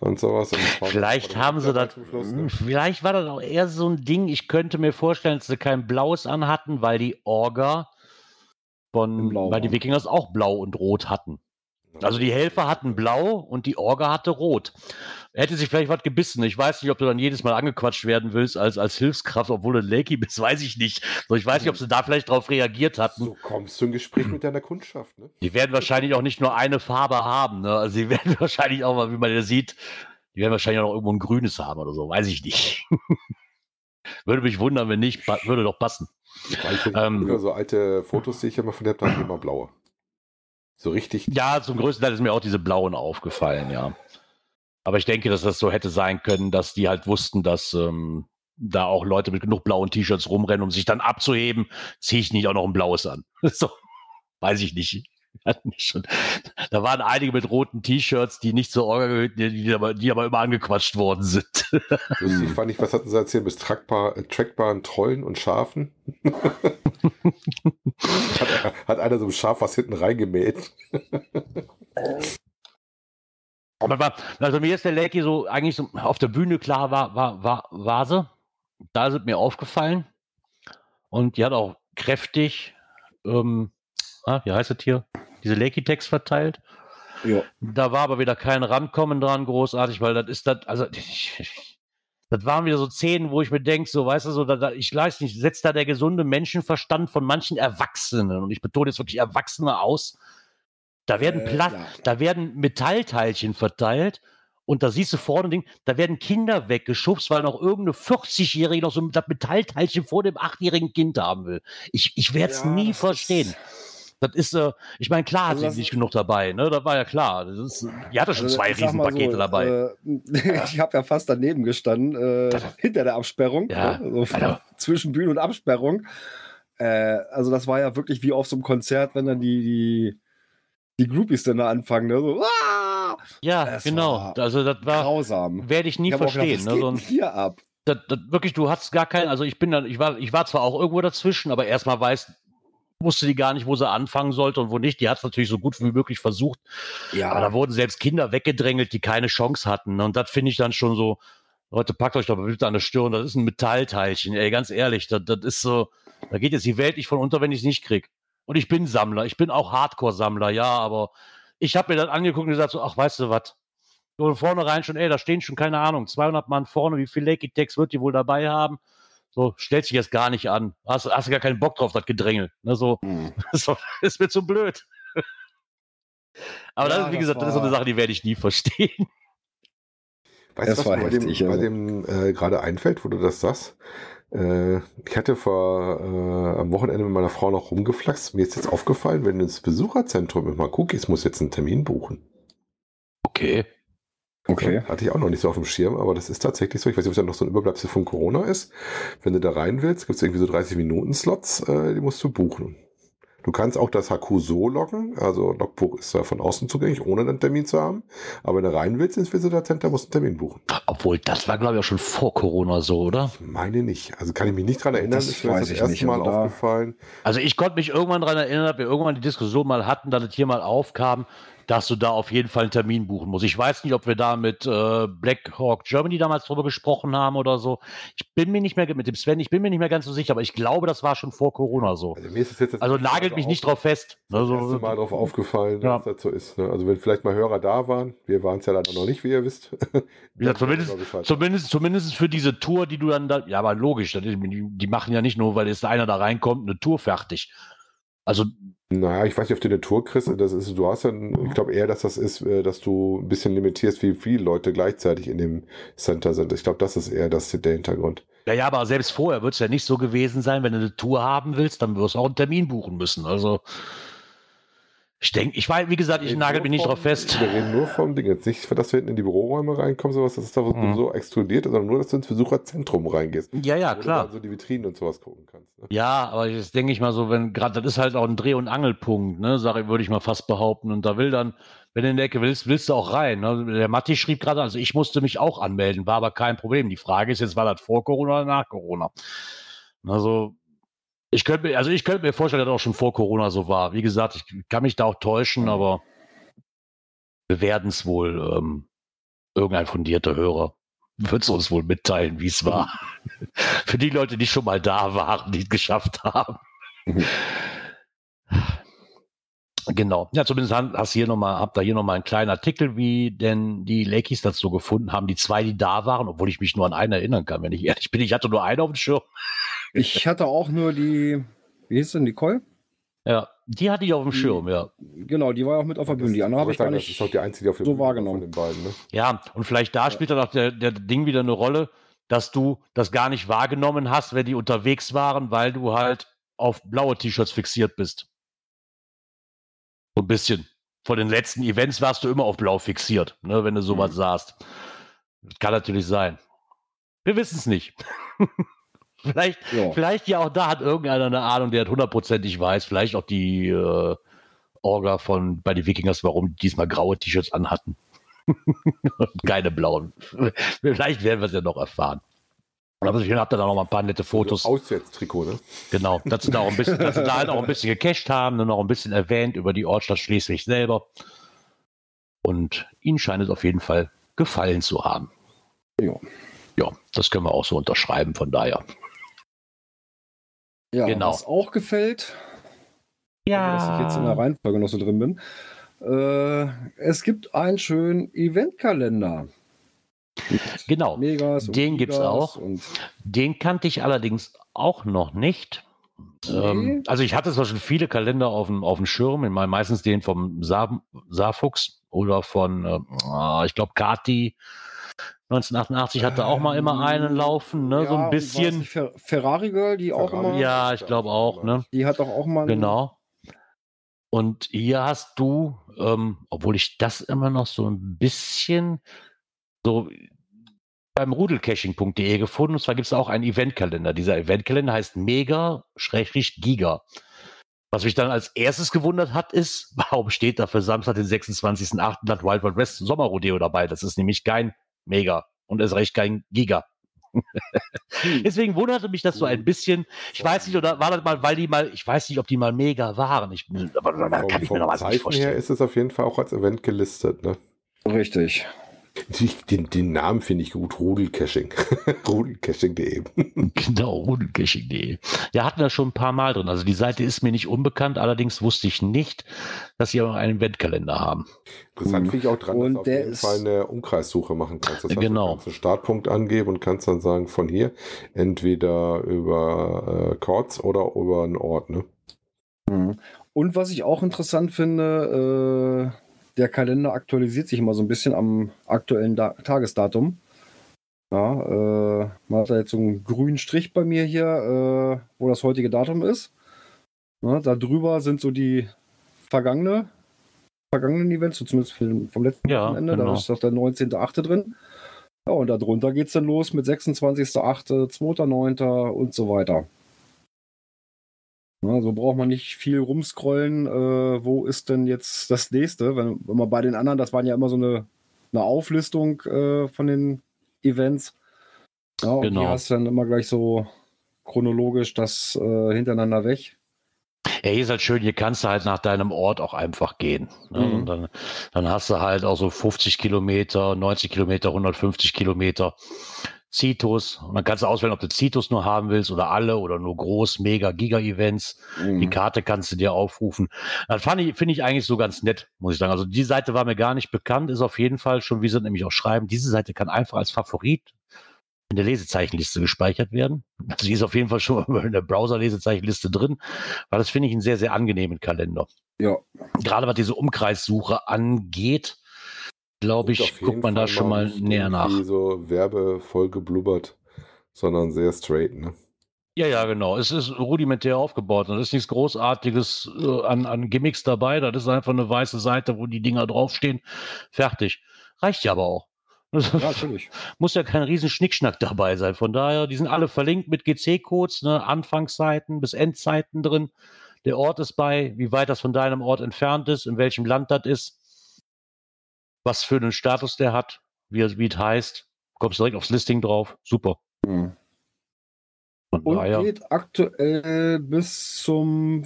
und sowas. Und Vielleicht haben sie das, ne? vielleicht war das auch eher so ein Ding. Ich könnte mir vorstellen, dass sie kein Blaues anhatten, weil die Orga von, weil die. Wikingers auch Blau und Rot hatten. Also die Helfer hatten blau und die Orga hatte rot. Hätte sich vielleicht was gebissen. Ich weiß nicht, ob du dann jedes Mal angequatscht werden willst als, als Hilfskraft, obwohl du ein Lakey bist, weiß ich nicht. So, ich weiß nicht, ob sie da vielleicht drauf reagiert hatten. So kommst du in Gespräch mit deiner Kundschaft, ne? Die werden wahrscheinlich auch nicht nur eine Farbe haben. Ne? Also sie werden wahrscheinlich auch mal, wie man ja sieht, die werden wahrscheinlich auch noch irgendwo ein grünes haben oder so. Weiß ich nicht. würde mich wundern, wenn nicht. Würde doch passen. Ähm. so alte Fotos, die ich immer von der habe, immer blaue. So richtig. Ja, zum größten Teil ist mir auch diese blauen aufgefallen, ja. Aber ich denke, dass das so hätte sein können, dass die halt wussten, dass ähm, da auch Leute mit genug blauen T-Shirts rumrennen, um sich dann abzuheben, ziehe ich nicht auch noch ein blaues an. So, weiß ich nicht. Hatten schon. Da waren einige mit roten T-Shirts, die nicht zur Orga gehörten, die, aber, die aber immer angequatscht worden sind. Lustig fand ich, was hatten sie erzählt, bis trackbar, äh, trackbaren Trollen und Schafen? hat, hat einer so ein Schaf was hinten reingemäht? War, also mir ist der Lakey so eigentlich so auf der Bühne klar war, war, war, war sie. Da sind mir aufgefallen. Und die hat auch kräftig, ähm, ah, wie heißt das hier? Diese Lakey-Text verteilt. Ja. Da war aber wieder kein Rankommen dran, großartig, weil das ist das, also das waren wieder so Szenen, wo ich mir denke, so, weißt du, so, da, da, ich weiß nicht, setzt da der gesunde Menschenverstand von manchen Erwachsenen, und ich betone jetzt wirklich Erwachsene aus, da werden, Äh, Pla ja. da werden Metallteilchen verteilt und da siehst du vorne ein Ding, da werden Kinder weggeschubst, weil noch irgendeine 40-Jährige noch so das Metallteilchen vor dem 8-jährigen Kind haben will. Ich, ich werde es Ja, nie verstehen. ist- Das ist, äh, ich meine, klar hat Also sie das- nicht genug dabei, ne? Das war ja klar. Das ist, die hatte schon Also, zwei Riesenpakete so, dabei. Äh, ich habe ja fast daneben gestanden, äh, hinter der Absperrung, Ja, ne? so Alter. zwischen Bühne und Absperrung. Äh, also das war ja wirklich wie auf so einem Konzert, wenn dann die, die, die Groupies dann da anfangen, ne? so, ah, ja, es genau. Also das war, grausam. werde ich nie Ich verstehen. gedacht, ne? So ein, hier ab? das, das, wirklich, du hast gar keinen, also ich bin dann, ich war, ich war zwar auch irgendwo dazwischen, aber erstmal weiß, wusste die gar nicht, wo sie anfangen sollte und wo nicht. Die hat es natürlich so gut wie möglich versucht. Ja, Aber da wurden selbst Kinder weggedrängelt, die keine Chance hatten. Und das finde ich dann schon so, Leute, packt euch doch bitte an der Stirn, das ist ein Metallteilchen, ey, ganz ehrlich, das, das ist so, da geht jetzt die Welt nicht von unter, wenn ich es nicht krieg. Und ich bin Sammler, ich bin auch Hardcore-Sammler, ja, aber ich habe mir das angeguckt und gesagt so, ach, weißt du was, so von vornherein schon, ey, da stehen schon, keine Ahnung, 200 Mann vorne, wie viel Lakey Text wird die wohl dabei haben? So, stellt sich jetzt gar nicht an. Hast, hast du gar keinen Bock drauf, das Gedrängel. Ne, so, Hm. so, ist mir zu blöd. Aber Ja, das ist, wie das gesagt, das ist so eine war- Sache, die werde ich nie verstehen. Weißt du, was war mir bei dem, heftig, bei also. dem äh, gerade einfällt, wo du das sagst? Äh, ich hatte vor äh, am Wochenende mit meiner Frau noch rumgeflaxt. Mir ist jetzt aufgefallen, wenn du ins Besucherzentrum immer guckst, muss jetzt einen Termin buchen. Okay. Okay. Hatte ich auch noch nicht so auf dem Schirm, aber das ist tatsächlich so. Ich weiß nicht, ob es ja noch so ein Überbleibsel von Corona ist. Wenn du da rein willst, gibt es irgendwie so 30 Minuten Slots, äh, die musst du buchen. Du kannst auch das HQ so loggen, also Logbuch ist ja von außen zugänglich, ohne einen Termin zu haben. Aber wenn du rein willst ins Visitor Center, musst du einen Termin buchen. Obwohl, das war, glaube ich, auch schon vor Corona so, oder? Ich meine nicht. Also kann ich mich nicht dran erinnern. Das ist mir weiß das erste nicht, Mal also da- aufgefallen. Also ich konnte mich irgendwann daran erinnern, dass wir irgendwann die Diskussion mal hatten, dass es hier mal aufkam, dass du da auf jeden Fall einen Termin buchen musst. Ich weiß nicht, ob wir da mit äh, Black Hawk Germany damals drüber gesprochen haben oder so. Ich bin mir nicht mehr, mit dem Sven, ich bin mir nicht mehr ganz so sicher, aber ich glaube, das war schon vor Corona so. Also mir ist es jetzt Also nagelt mich nicht auf- drauf fest. Das Also, erste Mal drauf aufgefallen, Ja. dass das so ist. Ne? Also wenn vielleicht mal Hörer da waren, wir waren es ja leider noch nicht, wie ihr wisst. Dann zumindest, zumindest, zumindest für diese Tour, die du dann da, ja, aber logisch, die machen ja nicht nur, weil jetzt einer da reinkommt, eine Tour fertig. Also, Naja, ich weiß nicht, ob du eine Tour kriegst. Das ist, du hast ja, ich glaube eher, dass das ist, äh, dass du ein bisschen limitierst, wie viele Leute gleichzeitig in dem Center sind. Ich glaube, das ist eher das, der Hintergrund. ja, ja, aber selbst vorher wird es ja nicht so gewesen sein, wenn du eine Tour haben willst, dann wirst du auch einen Termin buchen müssen. Also, ich denke, ich weiß, wie gesagt, ich Wir nagel mich nicht vom- drauf fest. Wir reden nur vom Ding. Jetzt nicht, dass du hinten in die Büroräume reinkommst, sowas, das ist da Mhm. so exkludiert, sondern nur, dass du ins Besucherzentrum reingehst. Ja, ja, Wo du klar. dann so die Vitrinen und sowas gucken kannst. Ne? Ja, aber jetzt denke ich mal so, wenn gerade das ist halt auch ein Dreh- und Angelpunkt, ne, sag ich, würde ich mal fast behaupten. Und da will dann, wenn du in der Ecke willst, willst du auch rein. Ne? Der Matti schrieb gerade, also ich musste mich auch anmelden, war aber kein Problem. Die Frage ist jetzt, war das vor Corona oder nach Corona? Also, ich könnte mir, also ich könnte mir vorstellen, dass das auch schon vor Corona so war. Wie gesagt, ich kann mich da auch täuschen, aber wir werden es wohl, ähm, irgendein fundierter Hörer wird es uns wohl mitteilen, wie es war. Für die Leute, die schon mal da waren, die es geschafft haben. Mhm. Genau. Ja, zumindest hast hier nochmal, habt ihr hier nochmal einen kleinen Artikel, wie denn die Lakers das so gefunden haben, die zwei, die da waren, obwohl ich mich nur an einen erinnern kann, wenn ich ehrlich bin. Ich hatte nur einen auf dem Schirm. Ich hatte auch nur die, wie hieß denn, Nicole? Ja, die hatte ich auf dem Die- Schirm, ja. Genau, die war ja auch mit auf der Bühne. Die andere habe ich gar Das nicht. ist doch die einzige, die auf der so Bühne wahrgenommen. Von den beiden, ne? Ja, und vielleicht da spielt dann auch der, der Ding wieder eine Rolle, dass du das gar nicht wahrgenommen hast, wenn die unterwegs waren, weil du halt auf blaue T-Shirts fixiert bist. So ein bisschen. Von den letzten Events warst du immer auf blau fixiert, ne, wenn du sowas Mhm. sahst. Das kann natürlich sein. Wir wissen es nicht. vielleicht, Ja. vielleicht ja auch da hat irgendeiner eine Ahnung, der hat hundertprozentig weiß. Vielleicht auch die äh, Orga von bei den Wikingers, warum die diesmal graue T-Shirts anhatten. Und keine blauen. Vielleicht werden wir es ja noch erfahren. Aber ich habe da noch mal ein paar nette Fotos. Also Auswärtstrikot, ne? Genau, dass sie da auch ein bisschen, dass sie da halt auch ein bisschen gecached haben und noch ein bisschen erwähnt über die Ortstadt Schleswig selber. Und ihnen scheint es auf jeden Fall gefallen zu haben. Ja. Ja, das können wir auch so unterschreiben, von daher. Ja, Genau. was auch gefällt, dass ich jetzt in der Reihenfolge noch so drin bin. Äh, es gibt einen schönen Eventkalender. Genau. Megas und Den gibt's Gigas auch. Und Den kannte ich allerdings auch noch nicht. Ähm, Nee. also ich hatte zwar schon viele Kalender auf dem, auf dem Schirm, in meinem, meistens den vom Saar, Saarfuchs oder von, äh, ah, ich glaube, Kati 1988 hatte auch mal immer einen laufen, ne? so Ja, ein war es bisschen. Fer Ferrari Girl, die auch Ferrari. immer. Ja, ich glaube auch, ne? Die hat doch auch mal. Genau. Und hier hast du, ähm, obwohl ich das immer noch so ein bisschen so beim rudelcaching.de gefunden. Und zwar gibt es auch einen Eventkalender. Dieser Eventkalender heißt Mega-Giga. Was mich dann als erstes gewundert hat, ist, warum steht da für Samstag, den 26.08. das Wild Wild West Sommerrodeo dabei? Das ist nämlich kein Mega und ist recht kein Giga. Deswegen wunderte mich das so ein bisschen. Ich weiß nicht, oder war das mal, weil die mal, ich weiß nicht, ob die mal mega waren. Ich, aber da kann Vom, ich mir noch was nicht Zeichen her vorstellen. ist es auf jeden Fall auch als Event gelistet, ne? Richtig. Den, den Namen finde ich gut, Rudelcaching. Rudelcaching.de. Genau, rudelcaching.de. Ja, hatten wir schon ein paar Mal drin. Also die Seite ist mir nicht unbekannt, allerdings wusste ich nicht, dass sie auch einen Eventkalender haben. Interessant Mhm. finde ich auch dran, Und dass du auf jeden Fall eine Umkreissuche machen kannst. Das heißt, Genau. du kannst einen Startpunkt angeben und kannst dann sagen, von hier entweder über äh, Chords oder über einen Ort, ne? Mhm. Und was ich auch interessant finde, äh, der Kalender aktualisiert sich immer so ein bisschen am aktuellen da Tagesdatum. Ja, äh, man hat da jetzt so einen grünen Strich bei mir hier, äh, wo das heutige Datum ist. Ja, da drüber sind so die vergangene, vergangenen Events, so zumindest vom vom letzten Ja, Wochenende. genau. Da ist doch der 19.8. drin. Ja, und darunter geht es dann los mit 26.8., 2.9. und so weiter. Ja, so braucht man nicht viel rumscrollen. Äh, wo ist denn jetzt das nächste? Wenn, wenn man bei den anderen, das waren ja immer so eine, eine Auflistung äh, von den Events. Ja, und Genau. hier hast du dann immer gleich so chronologisch das äh, hintereinander weg. Ja, hier ist halt schön, hier kannst du halt nach deinem Ort auch einfach gehen. Ne? Mhm. Und dann, dann hast du halt auch so 50 Kilometer, 90 Kilometer, 150 Kilometer Citus. Und dann kannst du auswählen, ob du Citus nur haben willst oder alle oder nur groß, mega, Giga-Events. Mhm. Die Karte kannst du dir aufrufen. Das fand ich, finde ich eigentlich so ganz nett, muss ich sagen. Also die Seite war mir gar nicht bekannt, ist auf jeden Fall schon, wie sie nämlich auch schreiben, diese Seite kann einfach als Favorit in der Lesezeichenliste gespeichert werden. Also die ist auf jeden Fall schon in der Browser-Lesezeichenliste drin, weil das finde ich einen sehr, sehr angenehmen Kalender. Ja. Gerade was diese Umkreissuche angeht, glaube ich, guckt man da schon mal näher nach. so werbevoll geblubbert, sondern sehr straight, ne? Ja, ja, genau. Es ist rudimentär aufgebaut und es ist nichts Großartiges äh, an, an Gimmicks dabei. Das ist einfach eine weiße Seite, wo die Dinger draufstehen. Fertig. Reicht ja aber auch. ja, natürlich. Muss ja kein riesen Schnickschnack dabei sein. Von daher, die sind alle verlinkt mit GC-Codes, ne? Anfangsseiten bis Endzeiten drin. Der Ort ist bei, wie weit das von deinem Ort entfernt ist, in welchem Land das ist, was für einen Status der hat, wie es wie es heißt. Kommst direkt aufs Listing drauf. Super. Mhm. Und daher. geht aktuell bis zum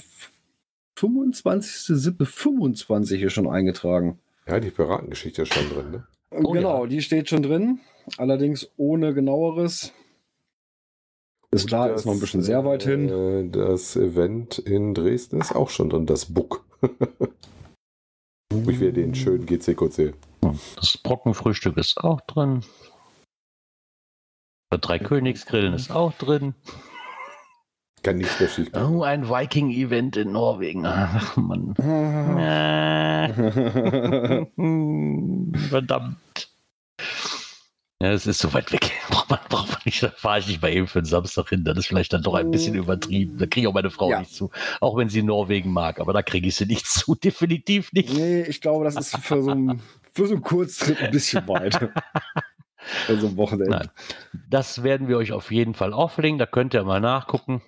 25.07.25 ist schon eingetragen. Ja, die Piratengeschichte ist schon drin, ne? Oh, genau, die steht schon drin. Allerdings ohne genaueres. Ist Und klar, das, ist noch ein bisschen sehr weit hin. Äh, das Event in Dresden ist auch schon drin, das Book. ich will den schönen GCQC. Das Brockenfrühstück ist auch drin. Der Drei Königsgrillen ist auch drin. Kann nicht gehen. Oh, ein Viking-Event in Norwegen. Ach, Mann. Äh. Verdammt. Ja, es ist so weit weg. Braucht man, braucht man nicht, da fahre ich nicht mal eben für den Samstag hin. Das ist vielleicht dann doch ein bisschen übertrieben. Da kriege ich auch meine Frau Ja. nicht zu. Auch wenn sie Norwegen mag, aber da kriege ich sie nicht zu. Definitiv nicht. nee, ich glaube, das ist für so einen, für so einen Kurztrip ein bisschen weit. Also am Wochenende. Nein. Das werden wir euch auf jeden Fall auflegen. Da könnt ihr mal nachgucken.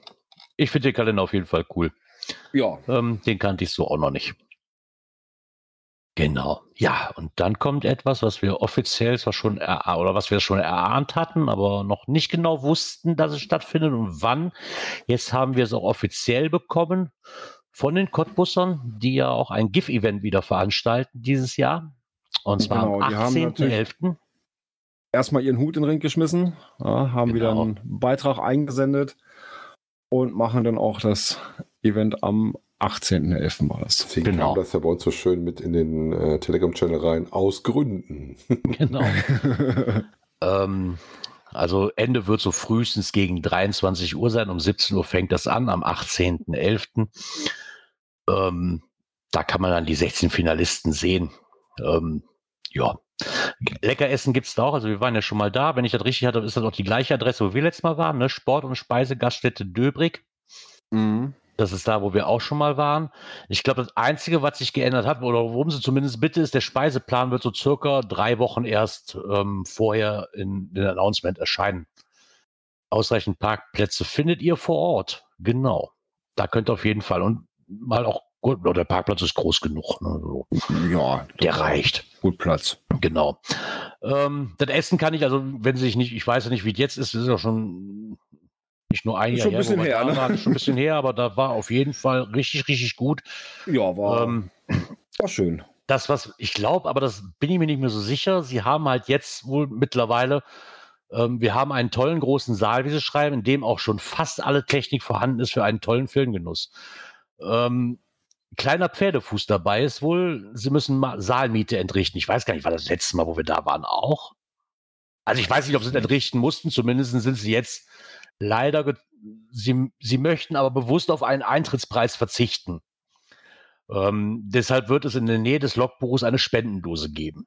Ich finde den Kalender auf jeden Fall cool. Ja, Ähm, den kannte ich so auch noch nicht. Genau. Ja, und dann kommt etwas, was wir offiziell zwar schon er oder was wir schon erahnt hatten, aber noch nicht genau wussten, dass es stattfindet und wann. Jetzt haben wir es auch offiziell bekommen von den Cottbussern, die ja auch ein GIF-Event wieder veranstalten dieses Jahr. Und zwar Genau, am die haben natürlich- 18.11. erstmal ihren Hut in den Ring geschmissen, ja, haben wieder Genau. einen Beitrag eingesendet und machen dann auch das Event am 18.11. war das. Deswegen Genau. kam das ja bei uns so schön mit in den äh, Telegram-Channel rein. Aus Gründen. Genau. Ähm, also Ende wird so frühestens gegen 23 Uhr sein. Um 17 Uhr fängt das an, am 18.11. Ähm, da kann man dann die 16 Finalisten sehen. Ähm, ja. Lecker essen gibt's da auch. Also wir waren ja schon mal da. Wenn ich das richtig hatte, ist das auch die gleiche Adresse, wo wir letztes Mal waren. Ne? Sport- und Speisegaststätte Döbrig. Mhm. Das ist da, wo wir auch schon mal waren. Ich glaube, das Einzige, was sich geändert hat, oder worum sie zumindest bitte, ist, der Speiseplan wird so circa drei Wochen erst ähm, vorher in den Announcement erscheinen. Ausreichend Parkplätze findet ihr vor Ort. Genau. Da könnt ihr auf jeden Fall. Und mal auch gut, der Parkplatz ist groß genug. Ne? So, Ja, der reicht. Gut Platz. Genau. Ähm, das Essen kann ich, also wenn sich nicht, ich weiß ja nicht, wie es jetzt ist, das ist ja schon nicht nur ein Jahr schon ein bisschen her, da ne? ist schon ein bisschen her, aber da war auf jeden Fall richtig, richtig gut. Ja, war, Ähm, war schön. das, was ich glaube, aber das bin ich mir nicht mehr so sicher. Sie haben halt jetzt wohl mittlerweile, ähm, wir haben einen tollen großen Saal, wie sie schreiben, in dem auch schon fast alle Technik vorhanden ist für einen tollen Filmgenuss. Ähm, kleiner Pferdefuß dabei ist wohl, sie müssen mal Saalmiete entrichten. Ich weiß gar nicht, war das letzte Mal, wo wir da waren, auch? Also ich weiß nicht, ob sie es entrichten mussten, zumindest sind sie jetzt leider, sie, sie möchten aber bewusst auf einen Eintrittspreis verzichten. Ähm, deshalb wird es in der Nähe des Logbuches eine Spendendose geben.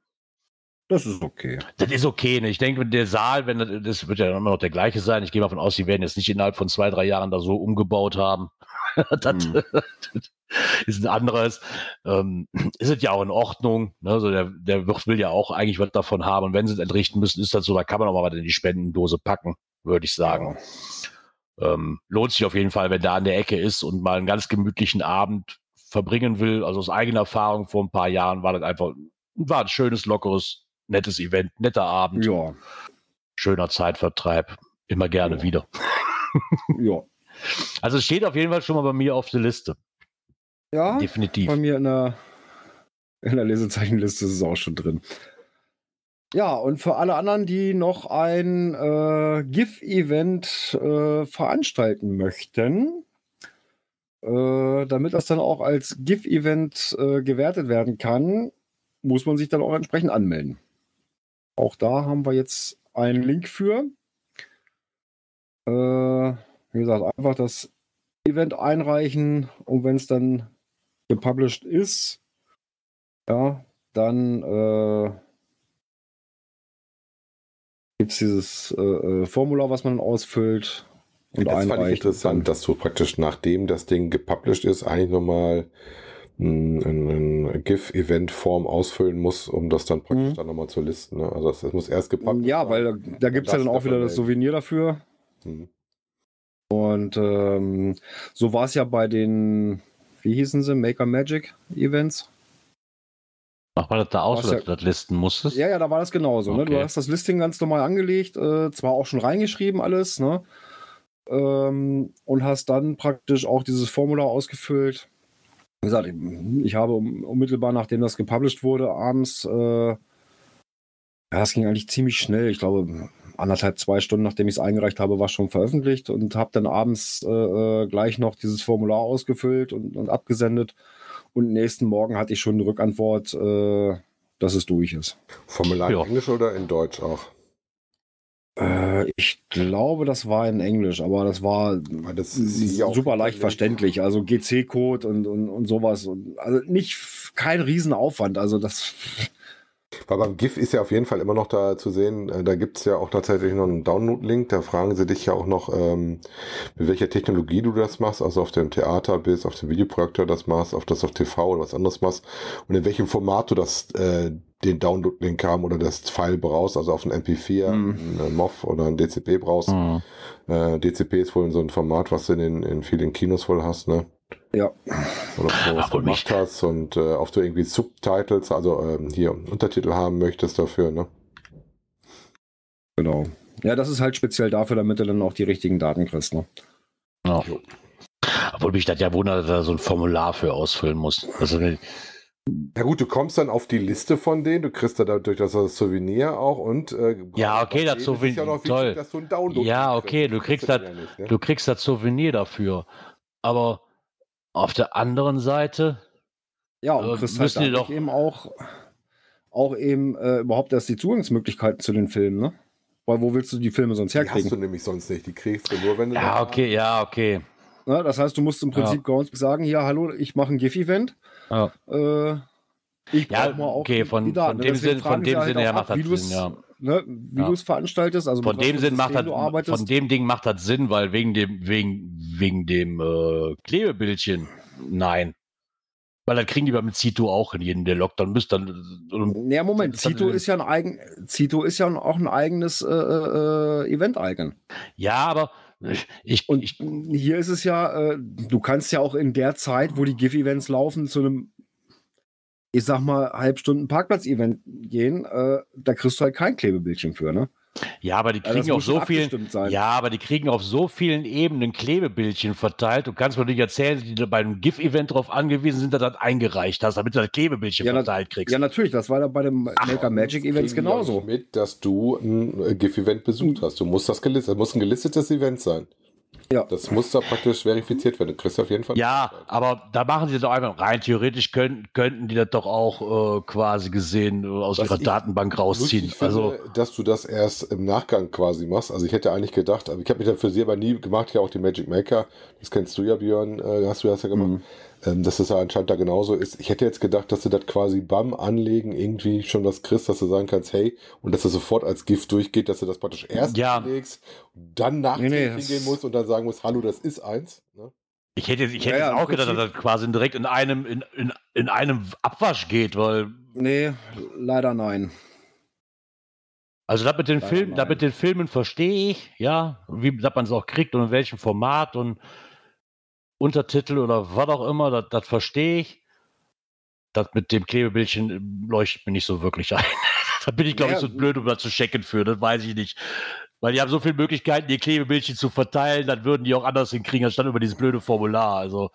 Das ist okay. Das ist okay. Ne? Ich denke, der Saal, wenn das, das wird ja immer noch der gleiche sein. Ich gehe mal davon aus, sie werden jetzt nicht innerhalb von zwei, drei Jahren da so umgebaut haben. das, Hm. das ist ein anderes. Ähm, ist es ja auch in Ordnung. Ne? Also der, der Wirt will ja auch eigentlich was davon haben. Und wenn sie es entrichten müssen, ist das so, da kann man auch mal was in die Spendendose packen, würde ich sagen. Ähm, lohnt sich auf jeden Fall, wenn da an der Ecke ist und mal einen ganz gemütlichen Abend verbringen will. Also aus eigener Erfahrung vor ein paar Jahren war das einfach, war ein schönes, lockeres, nettes Event, netter Abend, Ja, schöner Zeitvertreib. Immer gerne Ja. wieder. ja. Also es steht auf jeden Fall schon mal bei mir auf der Liste. Ja, Definitiv. bei mir in der, in der Lesezeichenliste ist es auch schon drin. Ja, und für alle anderen, die noch ein äh, GIF-Event äh, veranstalten möchten, äh, damit das dann auch als GIF-Event äh, gewertet werden kann, muss man sich dann auch entsprechend anmelden. Auch da haben wir jetzt einen Link für. Äh, wie gesagt, einfach das Event einreichen und wenn es dann gepublished ist, ja, dann äh, gibt es dieses äh, äh, Formular, was man ausfüllt und das fand ich interessant, dass du praktisch nachdem das Ding gepublished ist, eigentlich nochmal ein GIF-Event-Form ausfüllen musst, um das dann praktisch Mhm. dann nochmal zu listen. Ne? Also das, das muss erst gepublished Ja, weil da, da gibt es ja dann auch wieder das. Souvenir dafür. Mhm. Und ähm, so war es ja bei den, wie hießen sie, Maker Magic Events. Mach mal das da aus, ja- dass du das listen musstest. Ja, ja, da war das genauso. Ne? Du Okay. hast das Listing ganz normal angelegt, äh, zwar auch schon reingeschrieben alles, ne? Ähm, und hast dann praktisch auch dieses Formular ausgefüllt. Wie gesagt, ich, ich habe unmittelbar nachdem das gepublished wurde, abends, äh, ja, es ging eigentlich ziemlich schnell. Ich glaube, anderthalb, zwei Stunden nachdem ich es eingereicht habe, war es schon veröffentlicht und habe dann abends äh, äh, gleich noch dieses Formular ausgefüllt und, und abgesendet Und nächsten Morgen hatte ich schon eine Rückantwort, äh, dass es durch ist. Formular in Ja. Englisch oder in Deutsch auch? Äh, ich glaube, das war in Englisch, aber das war das ist ja auch- super leicht verständlich. Also GC-Code und, und, und sowas. Und, also nicht kein Riesenaufwand. Also das. Weil beim GIF ist ja auf jeden Fall immer noch da zu sehen, äh, da gibt's ja auch tatsächlich noch einen Download-Link. Da fragen sie dich ja auch noch, ähm, mit welcher Technologie du das machst, also auf dem Theater bist, auf dem Videoprojektor das machst, auf das auf TV oder was anderes machst und in welchem Format du das, äh, den Download-Link haben oder das File brauchst, also auf ein MP4, Mhm. ein MOV oder ein DCP brauchst. Mhm. Äh, DCP ist wohl so ein Format, was du in, in vielen Kinos wohl hast, ne? Ja. Oder so was Ach, und gemacht mich- hast und äh, ob du irgendwie Subtitles, also ähm, hier Untertitel haben möchtest dafür, ne? Genau. Ja, das ist halt speziell dafür, damit du dann auch die richtigen Daten kriegst. Ne? Ja. Jo. Obwohl mich das ja wundert, dass er so ein Formular für ausfüllen muss. Also, Na gut, du kommst dann auf die Liste von denen, du kriegst da dadurch das Souvenir auch und äh, Ja, okay, das ja Souvenir- noch wichtig, toll. dass du einen Download Ja, kriegst. okay, du Das kriegst dann das- ja nicht, ne? du kriegst das Souvenir dafür. Aber auf der anderen Seite, Ja, und Äh, kriegst halt die dadurch doch- eben auch, auch eben äh, überhaupt erst die Zugangsmöglichkeiten zu den Filmen, ne? Weil wo willst du die Filme sonst Die hast du herkriegen? nämlich sonst nicht, die kriegst du nur, wenn du ja, okay, ja, okay. Ne? Das heißt, du musst im Prinzip Groundspeak sagen, hier, hallo, ich mache ein GIF-Event. Ja. Äh, ich Ja, brauch mal auch okay, die- von- die Daten. von dem Sinn- von dem halt Sinne auch her macht das Sinn, ja. Ne, wie Ja. du es veranstaltest. Also Von mit dem Sinn macht das, von dem Ding macht das Sinn, weil wegen dem, wegen, wegen dem äh, Klebebildchen, nein. Weil dann kriegen die beim Zito auch in jedem der lockt, dann müsst dann. und- Ja, Moment, Zito ist ja ein eigen, Zito ist ja auch ein eigenes äh, äh, Event-Icon. Ja, aber ich, Und ich hier ist es ja, äh, du kannst ja auch in der Zeit, wo die GIF-Events laufen, zu einem, ich sag mal, halbstunden Parkplatz-Event gehen, äh, da kriegst du halt kein Klebebildchen für, ne? ja, aber die Also kriegen auf muss schon so vielen, sein. ja, aber die kriegen auf so vielen Ebenen Klebebildchen verteilt. Du kannst mir nicht erzählen, die da bei einem GIF-Event darauf angewiesen sind, dass du das eingereicht hast, damit du das Klebebildchen Ja, verteilt kriegst. Ja, natürlich, das war ja bei den Maker Magic Events genauso. mit, dass du ein äh, GIF-Event besucht hast. Du musst das gelistet, das muss ein gelistetes Event sein. Ja. Das muss da praktisch verifiziert werden. Du kriegst auf jeden Fall. Ja, aber da machen sie doch einfach rein theoretisch könnten, könnten die das doch auch äh, quasi gesehen äh, aus Was ihrer Datenbank rausziehen. Finde, Also dass du das erst im Nachgang quasi machst. Also ich hätte eigentlich gedacht, aber ich habe mich dann für sie aber nie gemacht, ja auch die Magic Maker, das kennst du ja, Björn, äh, hast du das ja gemacht, Mhm. ähm, dass das ja anscheinend da genauso ist. Ich hätte jetzt gedacht, dass du das quasi beim Anlegen irgendwie schon was kriegst, dass du sagen kannst, hey, und dass das sofort als Gift durchgeht, dass du das praktisch erst Ja. anlegst, dann nachträglich Nee, nee, hingehen musst und dann sagen musst, hallo, das ist eins. Ne? ich hätte, ich hätte Ja, ja, jetzt im auch gedacht, dass das quasi direkt in einem, in, in, in einem Abwasch geht, weil Nee, leider nein. Also das mit den Leider Filmen, das mit den Filmen verstehe ich, ja, wie dass man es auch kriegt und in welchem Format und Untertitel oder was auch immer, das, das verstehe ich. Das mit dem Klebebildchen äh, leuchtet mir nicht so wirklich ein. da bin ich, glaube ich, Ja. so blöd, um das zu checken für, das weiß ich nicht. Weil die haben so viele Möglichkeiten, die Klebebildchen zu verteilen, dann würden die auch anders hinkriegen, anstatt über dieses blöde Formular. Also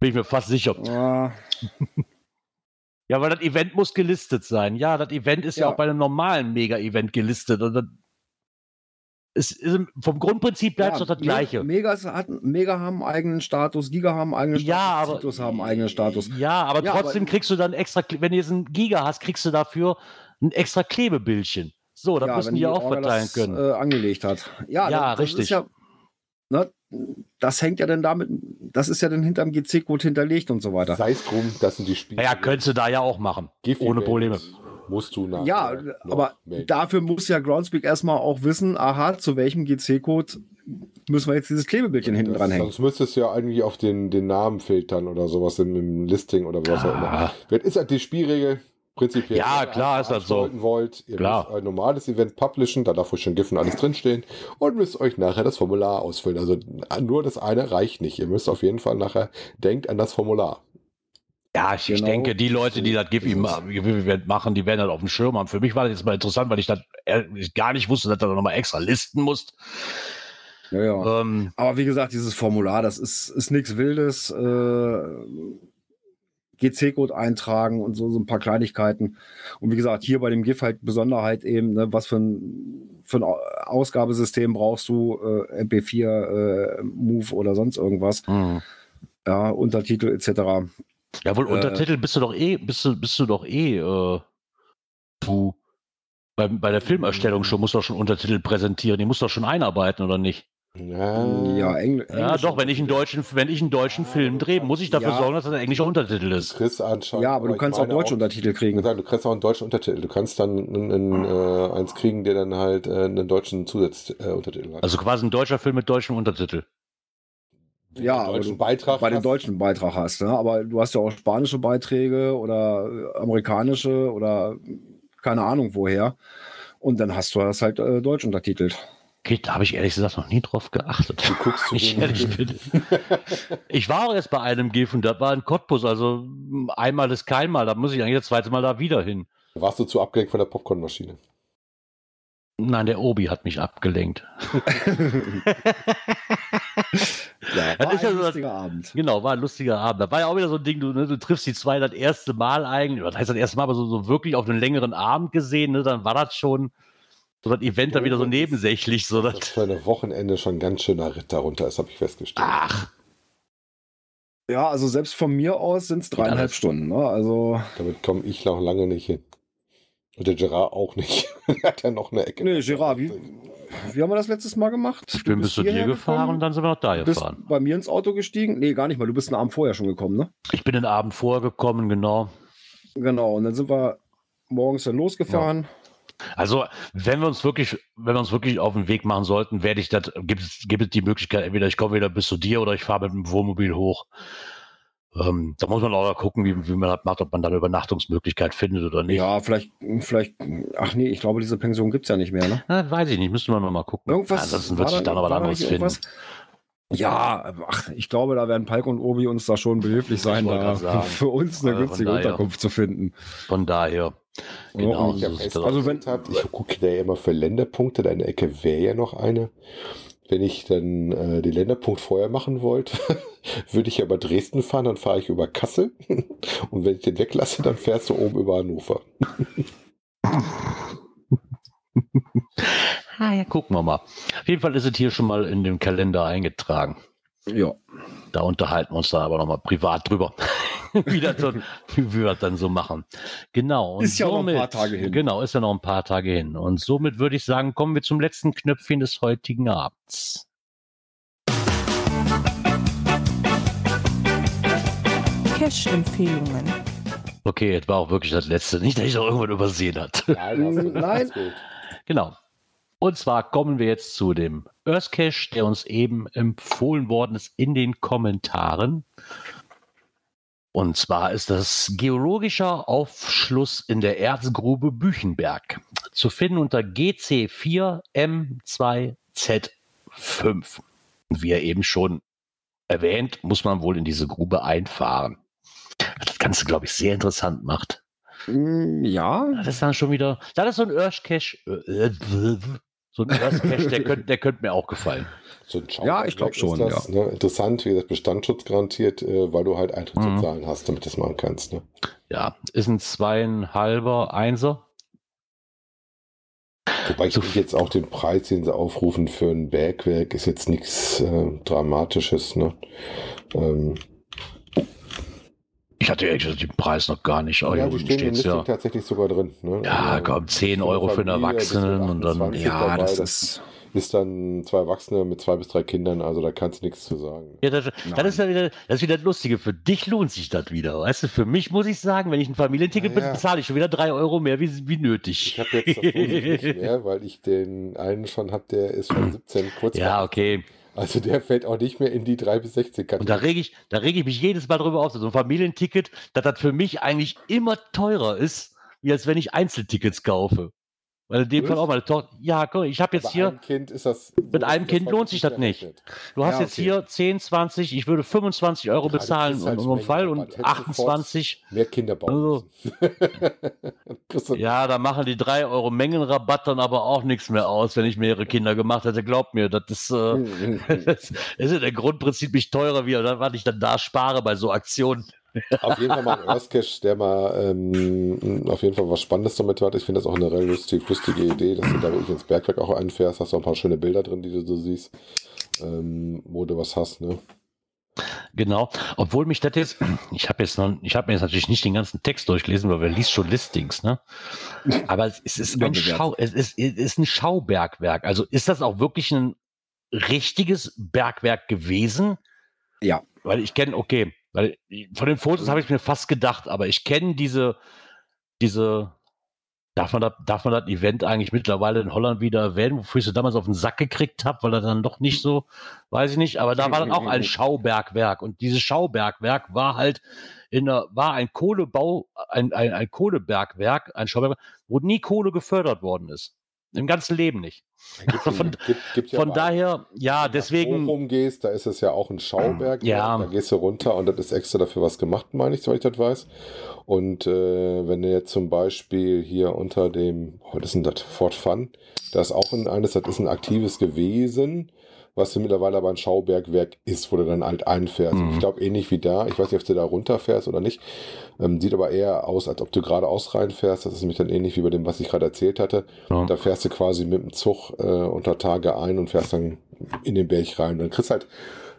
bin ich mir fast sicher. Ah, Ja, weil das Event muss gelistet sein. Ja, das Event ist ja, Ja. auch bei einem normalen Mega-Event gelistet. Und das es ist, vom Grundprinzip bleibt es ja, doch das Gleiche. Megas hat, Mega haben einen eigenen Status, Giga haben einen eigenen Ja, Status, aber, Citos haben eigenen Status. Ja, aber Ja, trotzdem aber- kriegst du dann extra, wenn du jetzt einen Giga hast, kriegst du dafür ein extra Klebebildchen. So, das ja, müssen die ja auch Orga verteilen das, können. Äh, angelegt hat. Ja, Ja, das, das richtig. Ist ja, ne, das hängt ja dann damit, das ist ja dann hinterm GC-Code hinterlegt und so weiter. Sei es drum, das sind die Spiele. naja, könntest du da ja auch machen. GIF ohne Probleme. Musst du nach. Ja, noch aber melden. dafür muss ja Groundspeak erstmal auch wissen, aha, zu welchem GC-Code müssen wir jetzt dieses Klebebildchen hinten Das- dran hängen. Sonst müsstest du ja irgendwie auf den, den Namen filtern oder sowas im, im Listing oder was auch immer. Ah. Das ist halt die Spielregel prinzipiell. Ja, klar, ist das so. wollt, ihr Klar. müsst ein normales Event publishen, da darf euch schon GIF und alles drinstehen und müsst euch nachher das Formular ausfüllen. Also nur das eine reicht nicht. Ihr müsst auf jeden Fall nachher, denkt an das Formular. Ja, ich, ich Genau, denke, die Leute, die das GIF ist im es. Event machen, die werden das auf dem Schirm haben. Für mich war das jetzt mal interessant, weil ich das ehrlich gar nicht wusste, dass du da nochmal extra listen musst. Ja, ja. Ähm, Aber wie gesagt, dieses Formular, das ist, ist nichts Wildes. Äh, GC-Code eintragen und so, so ein paar Kleinigkeiten. Und wie gesagt, hier bei dem GIF halt Besonderheit eben, ne, was für ein, für ein Au- Ausgabesystem brauchst du, äh, MP4, äh, Move oder sonst irgendwas. hm. Ja, Untertitel etc. Ja, wohl Äh, Untertitel bist du doch eh, bist du, bist du doch eh, äh, du, bei, bei der Filmerstellung schon, musst du doch schon Untertitel präsentieren, die musst du doch schon einarbeiten, oder nicht? Ja, Ja, Engl Ja, doch, wenn ich einen deutschen, wenn ich einen deutschen Film drehe, muss ich dafür Ja. sorgen, dass das ein englischer Untertitel ist. Chris anschauen. Ja, aber du kannst auch deutsche Untertitel kriegen. Sagen, du kriegst auch einen deutschen Untertitel. Du kannst dann einen, einen, äh, eins kriegen, der dann halt äh, einen deutschen Zusatzuntertitel äh, hat. Also quasi ein deutscher Film mit deutschem Untertitel. Ja, du einen aber deutschen du Beitrag bei den hast, deutschen Beitrag hast. Ne? Aber du hast ja auch spanische Beiträge oder äh, amerikanische oder keine Ahnung woher. Und dann hast du das halt äh, deutsch untertitelt. Okay, da habe ich ehrlich gesagt noch nie drauf geachtet. Du guckst zu Ich ehrlich bin. Ich war auch erst bei einem GIF und das war ein Cottbus, also einmal ist kein Mal, da muss ich eigentlich das zweite Mal da wieder hin. Warst du zu abgelenkt von der Popcornmaschine? Nein, der Obi hat mich abgelenkt. Ja, Das war ist ja ein so- lustiger Abend. Genau, war ein lustiger Abend. Da war ja auch wieder so ein Ding, du, ne, du triffst die zwei das erste Mal eigentlich, was heißt das erste Mal, aber so, so wirklich auf einen längeren Abend gesehen, ne, dann war das schon so das Event dann wieder so nebensächlich, so Das für eine Wochenende schon ein ganz schöner Ritt darunter ist, habe ich festgestellt. ach, Ja, also selbst von mir aus sind es dreieinhalb. Stunden. Ne? Also, Damit komme ich noch lange nicht hin. Und der Gerard auch nicht. er hat ja noch eine Ecke. nee, Gerard, wie, wie haben wir das letztes Mal gemacht? ich bin bis zu dir gefahren und dann sind wir noch da bist gefahren. bei mir ins Auto gestiegen? Nee, gar nicht mal. Du bist einen Abend vorher schon gekommen, ne? Ich bin den Abend vorher gekommen, genau. Genau. Und dann sind wir morgens dann losgefahren. Also, wenn wir uns wirklich, wenn wir uns wirklich auf den Weg machen sollten, werde ich das, gibt es, gibt es die Möglichkeit, entweder ich komme wieder bis zu dir oder ich fahre mit dem Wohnmobil hoch. Ähm, da muss man auch gucken, wie, wie man das macht, ob man da eine Übernachtungsmöglichkeit findet oder nicht. Ja, vielleicht, vielleicht, ach nee, ich glaube, diese Pension gibt es ja nicht mehr, ne? Na, weiß ich nicht, müsste man noch mal gucken. Irgendwas. Ansonsten wird sich da- dann noch was war da anderes finden. Ja, ach, ich glaube, da werden Palk und Obi uns da schon behilflich sein, da sagen. für uns eine von günstige daher. Unterkunft zu finden. Von daher, genau, Ja, so sieht fest- das Also wenn- hat, ich gucke da ja immer für Länderpunkte, deine Ecke wäre ja noch eine. Wenn ich dann äh, den Länderpunkt vorher machen wollte, würde ich aber Dresden fahren, dann fahre ich über Kassel. Und wenn ich den weglasse, dann fährst du oben über Hannover. Ah, ja, gucken wir mal. Auf jeden Fall ist es hier schon mal in dem Kalender eingetragen. Ja. Da unterhalten wir uns dann aber nochmal privat drüber, wie, das so, wie wir das dann so machen. Genau. und Ist ja noch ein paar Tage hin. Genau, ist ja noch ein paar Tage hin. Und somit würde ich sagen, kommen wir zum letzten Knöpfchen des heutigen Abends. Cash-Empfehlungen. Okay, jetzt war auch wirklich das letzte. Nicht, dass ich noch irgendwann übersehen hat. Nein, Nein. gut. Genau. Und zwar kommen wir jetzt zu dem Earth Cache, der uns eben empfohlen worden ist in den Kommentaren. Und zwar ist das geologischer Aufschluss in der Erzgrube Büchenberg. Zu finden unter GC4M2Z5. Und wie er eben schon erwähnt, muss man wohl in diese Grube einfahren. Das Ganze, glaube ich, sehr interessant macht. Mm, Ja. Das ist dann schon wieder. Das ist so ein Earth Cache. äh, So ein Earth Cache, der könnte der könnt mir auch gefallen. So ein Ja, ich glaub Schauberg schon, das, Ne? Interessant, wie das Bestandsschutz garantiert, äh, weil du halt Eintritt zu Mhm. zahlen hast, damit du das machen kannst. Ne? Ja, ist ein zweieinhalber Einser. Wobei ich So- jetzt auch den Preis, den sie aufrufen für ein Bergwerk, ist jetzt nichts äh, Dramatisches. Ne? Ähm, Ich hatte ehrlich gesagt den Preis noch gar nicht. Aber ja, die stehen steht's ja. tatsächlich sogar drin. Ne? Ja, Also, komm, 10 für Euro für einen Erwachsenen und dann. 28 Ja, dabei, das das ist. ist dann zwei Erwachsene mit zwei bis drei Kindern, also da kannst du nichts zu sagen. Ja, das, das, ist ja wieder, das ist wieder das Lustige. Für dich lohnt sich das wieder. Weißt du, für mich muss ich sagen, wenn ich ein Familienticket Ja, ja. bin, bezahle ich schon wieder 3 Euro mehr wie, wie nötig. Ich habe jetzt das nicht mehr, weil ich den einen schon habe, der ist schon 17 kurz. Ja, okay. Also der fällt auch nicht mehr in die 3 bis 16 Und da Kategorie. rege ich, da rege ich mich jedes Mal drüber auf, so ein Familienticket, dass das für mich eigentlich immer teurer ist, wie als wenn ich Einzeltickets kaufe. Weil in dem? Fall auch meine Tochter, ja, guck, ich habe jetzt Bei hier, einem Kind ist das. mit einem Kind lohnt sich das nicht. du hast Ja, jetzt okay. hier 10, 20, ich würde 25 Euro du bezahlen halt in unserem Fall und Rabatt. Hättest du 28. Mehr Kinder bauen. Also. Ja, da machen die 3 Euro Mengenrabatt dann aber auch nichts mehr aus, wenn ich mehrere Kinder gemacht hätte. Glaubt mir, das ist, äh, das ist ja der Grundprinzip nicht teurer, wie was ich dann da spare bei so Aktionen. Auf jeden Fall mal ein Earth Cache, der mal ähm, auf jeden Fall was Spannendes damit hat. Ich finde das auch eine relativ lustige Idee, dass du da wirklich ins Bergwerk auch einfährst. Hast auch ein paar schöne Bilder drin, die du so siehst, ähm, wo du was hast. Ne? Genau. Obwohl mich das jetzt, ich habe jetzt noch, ich habe mir jetzt natürlich nicht den ganzen Text durchgelesen, weil wir liest schon Listings, ne? Aber es, es ist ein Schau, es ist, es ist ein Schaubergwerk. Also ist das auch wirklich ein richtiges Bergwerk gewesen? Ja. Weil ich kenne, okay, weil von den Fotos habe ich mir fast gedacht, aber ich kenne diese, diese, darf man, das, darf man das Event eigentlich mittlerweile in Holland wieder erwähnen, wofür ich so damals auf den Sack gekriegt habe, weil er dann doch nicht so, weiß ich nicht, aber da war dann auch ein Schaubergwerk und dieses Schaubergwerk war halt in der, war ein Kohlebau, ein, ein, ein Kohlebergwerk, ein Schaubergwerk, wo nie Kohle gefördert worden ist. Im ganzen Leben nicht. Von- gibt, ja Von mal- daher, ja, Wenn du deswegen. nach Bochum gehst, da ist es ja auch ein Schauberg. Ja. Da gehst du runter und das ist extra dafür was gemacht, meine ich, soweit ich das weiß. Und äh, wenn du jetzt zum Beispiel hier unter dem, was ist denn das, Fort Fun, da ist auch ein, eines, das ist ein aktives gewesen, was mittlerweile aber ein Schaubergwerk ist, wo du dann halt einfährst. Mhm. Ich glaube ähnlich wie da, ich weiß nicht, ob du da runterfährst oder nicht, ähm, sieht aber eher aus, als ob du geradeaus reinfährst. Das ist nämlich dann ähnlich wie bei dem, was ich gerade erzählt hatte. Ja. Da fährst du quasi mit dem Zug äh, unter Tage ein und fährst dann in den Berg rein. Dann kriegst halt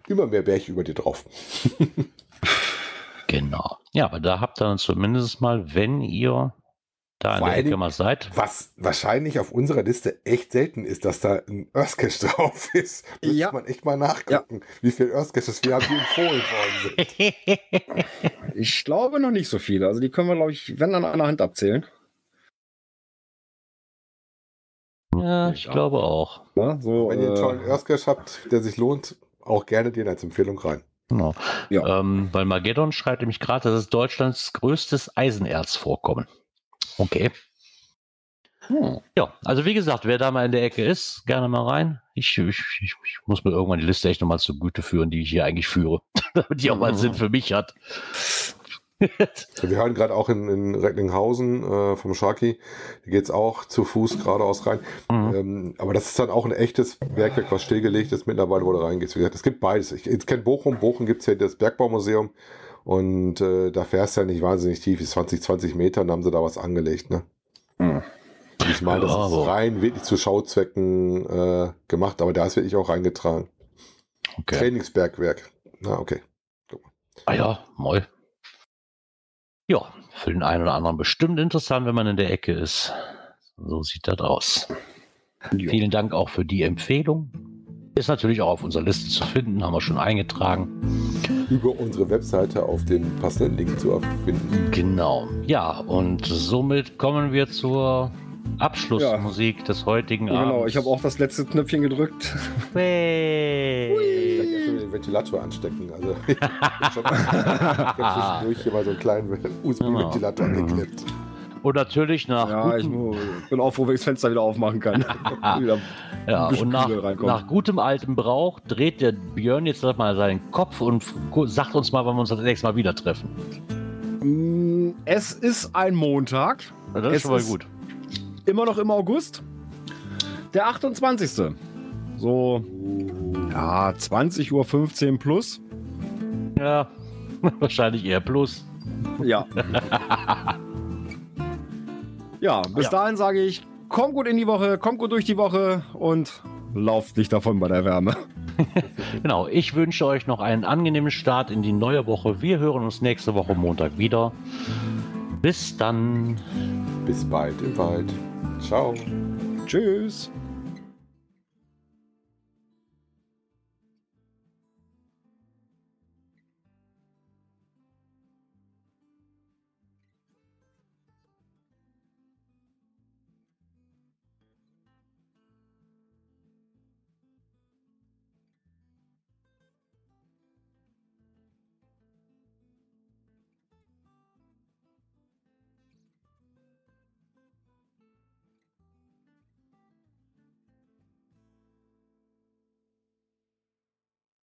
immer mehr Berg über dir drauf. Genau. Ja, aber da habt ihr dann zumindest mal, wenn ihr da in der Ecke mal seid. Was wahrscheinlich auf unserer Liste echt selten ist, dass da ein Earthcache drauf ist. Müsste Ja. man echt mal nachgucken, wie viele Earthcaches wir haben, die empfohlen worden sind. Ich glaube noch nicht so viele. Also die können wir, glaube ich, wenn an einer Hand abzählen. ja, ich Ja. glaube auch. Ne? So, Wenn ihr einen äh, tollen Earthcache habt, der sich lohnt, auch gerne den als Empfehlung rein. Genau. Ja. Ähm, weil Mageddon schreibt nämlich gerade, das ist Deutschlands größtes Eisenerzvorkommen. Okay. hm. Ja, also wie gesagt, wer da mal in der Ecke ist, gerne mal rein. Ich, ich, ich, ich muss mir irgendwann die Liste echt nochmal zur Güte führen, die ich hier eigentlich führe, damit die auch mal einen Sinn für mich hat. Wir hören gerade auch in, in Recklinghausen äh, vom Sharky, da geht es auch zu Fuß geradeaus rein. Mhm. Ähm, aber das ist dann auch ein echtes Bergwerk, was stillgelegt ist mittlerweile, wo du reingehst. Wie gesagt, es gibt beides. Ich, ich kenne Bochum. Bochum gibt es ja das Bergbaumuseum. Und äh, da fährst du ja nicht wahnsinnig tief, ist 20, 20 Meter und haben sie da was angelegt. Ne? Hm. Und ich meine, das ist rein wirklich zu Schauzwecken äh, gemacht, aber da ist wirklich auch reingetragen. Okay. Trainingsbergwerk. Na, okay. Ah ja, moll. Ja, für den einen oder anderen bestimmt interessant, wenn man in der Ecke ist. So sieht das aus. Ja. Vielen Dank auch für die Empfehlung. Ist natürlich auch auf unserer Liste zu finden, haben wir schon eingetragen. Über unsere Webseite auf den passenden Link zu finden. Genau. Ja, und somit kommen wir zur Abschlussmusik des heutigen Abends. Genau, ich habe auch das letzte Knöpfchen gedrückt. Hey. Vielleicht erst mal den Ventilator anstecken. Also, ich habe schon ich hab zwischendurch hier mal so einen kleinen USB-Ventilator Genau. Und natürlich nach Ja, ich bin auch froh, wenn ich das Fenster wieder aufmachen kann. wieder. ja, und nach, nach gutem alten Brauch dreht der Björn jetzt mal seinen Kopf und sagt uns mal, wann wir uns das nächste Mal wieder treffen. Mm, Es ist ein Montag, Na, Das Es ist schon mal gut. immer noch im August. Der 28. So, ja, 20.15 Uhr plus. Ja, wahrscheinlich eher plus. Ja. ja, bis Ja. dahin sage ich, kommt gut in die Woche, kommt gut durch die Woche und lauft nicht davon bei der Wärme. Genau, ich wünsche euch noch einen angenehmen Start in die neue Woche. Wir hören uns nächste Woche Montag wieder. Bis dann. Bis bald im Wald. Ciao. Tschüss.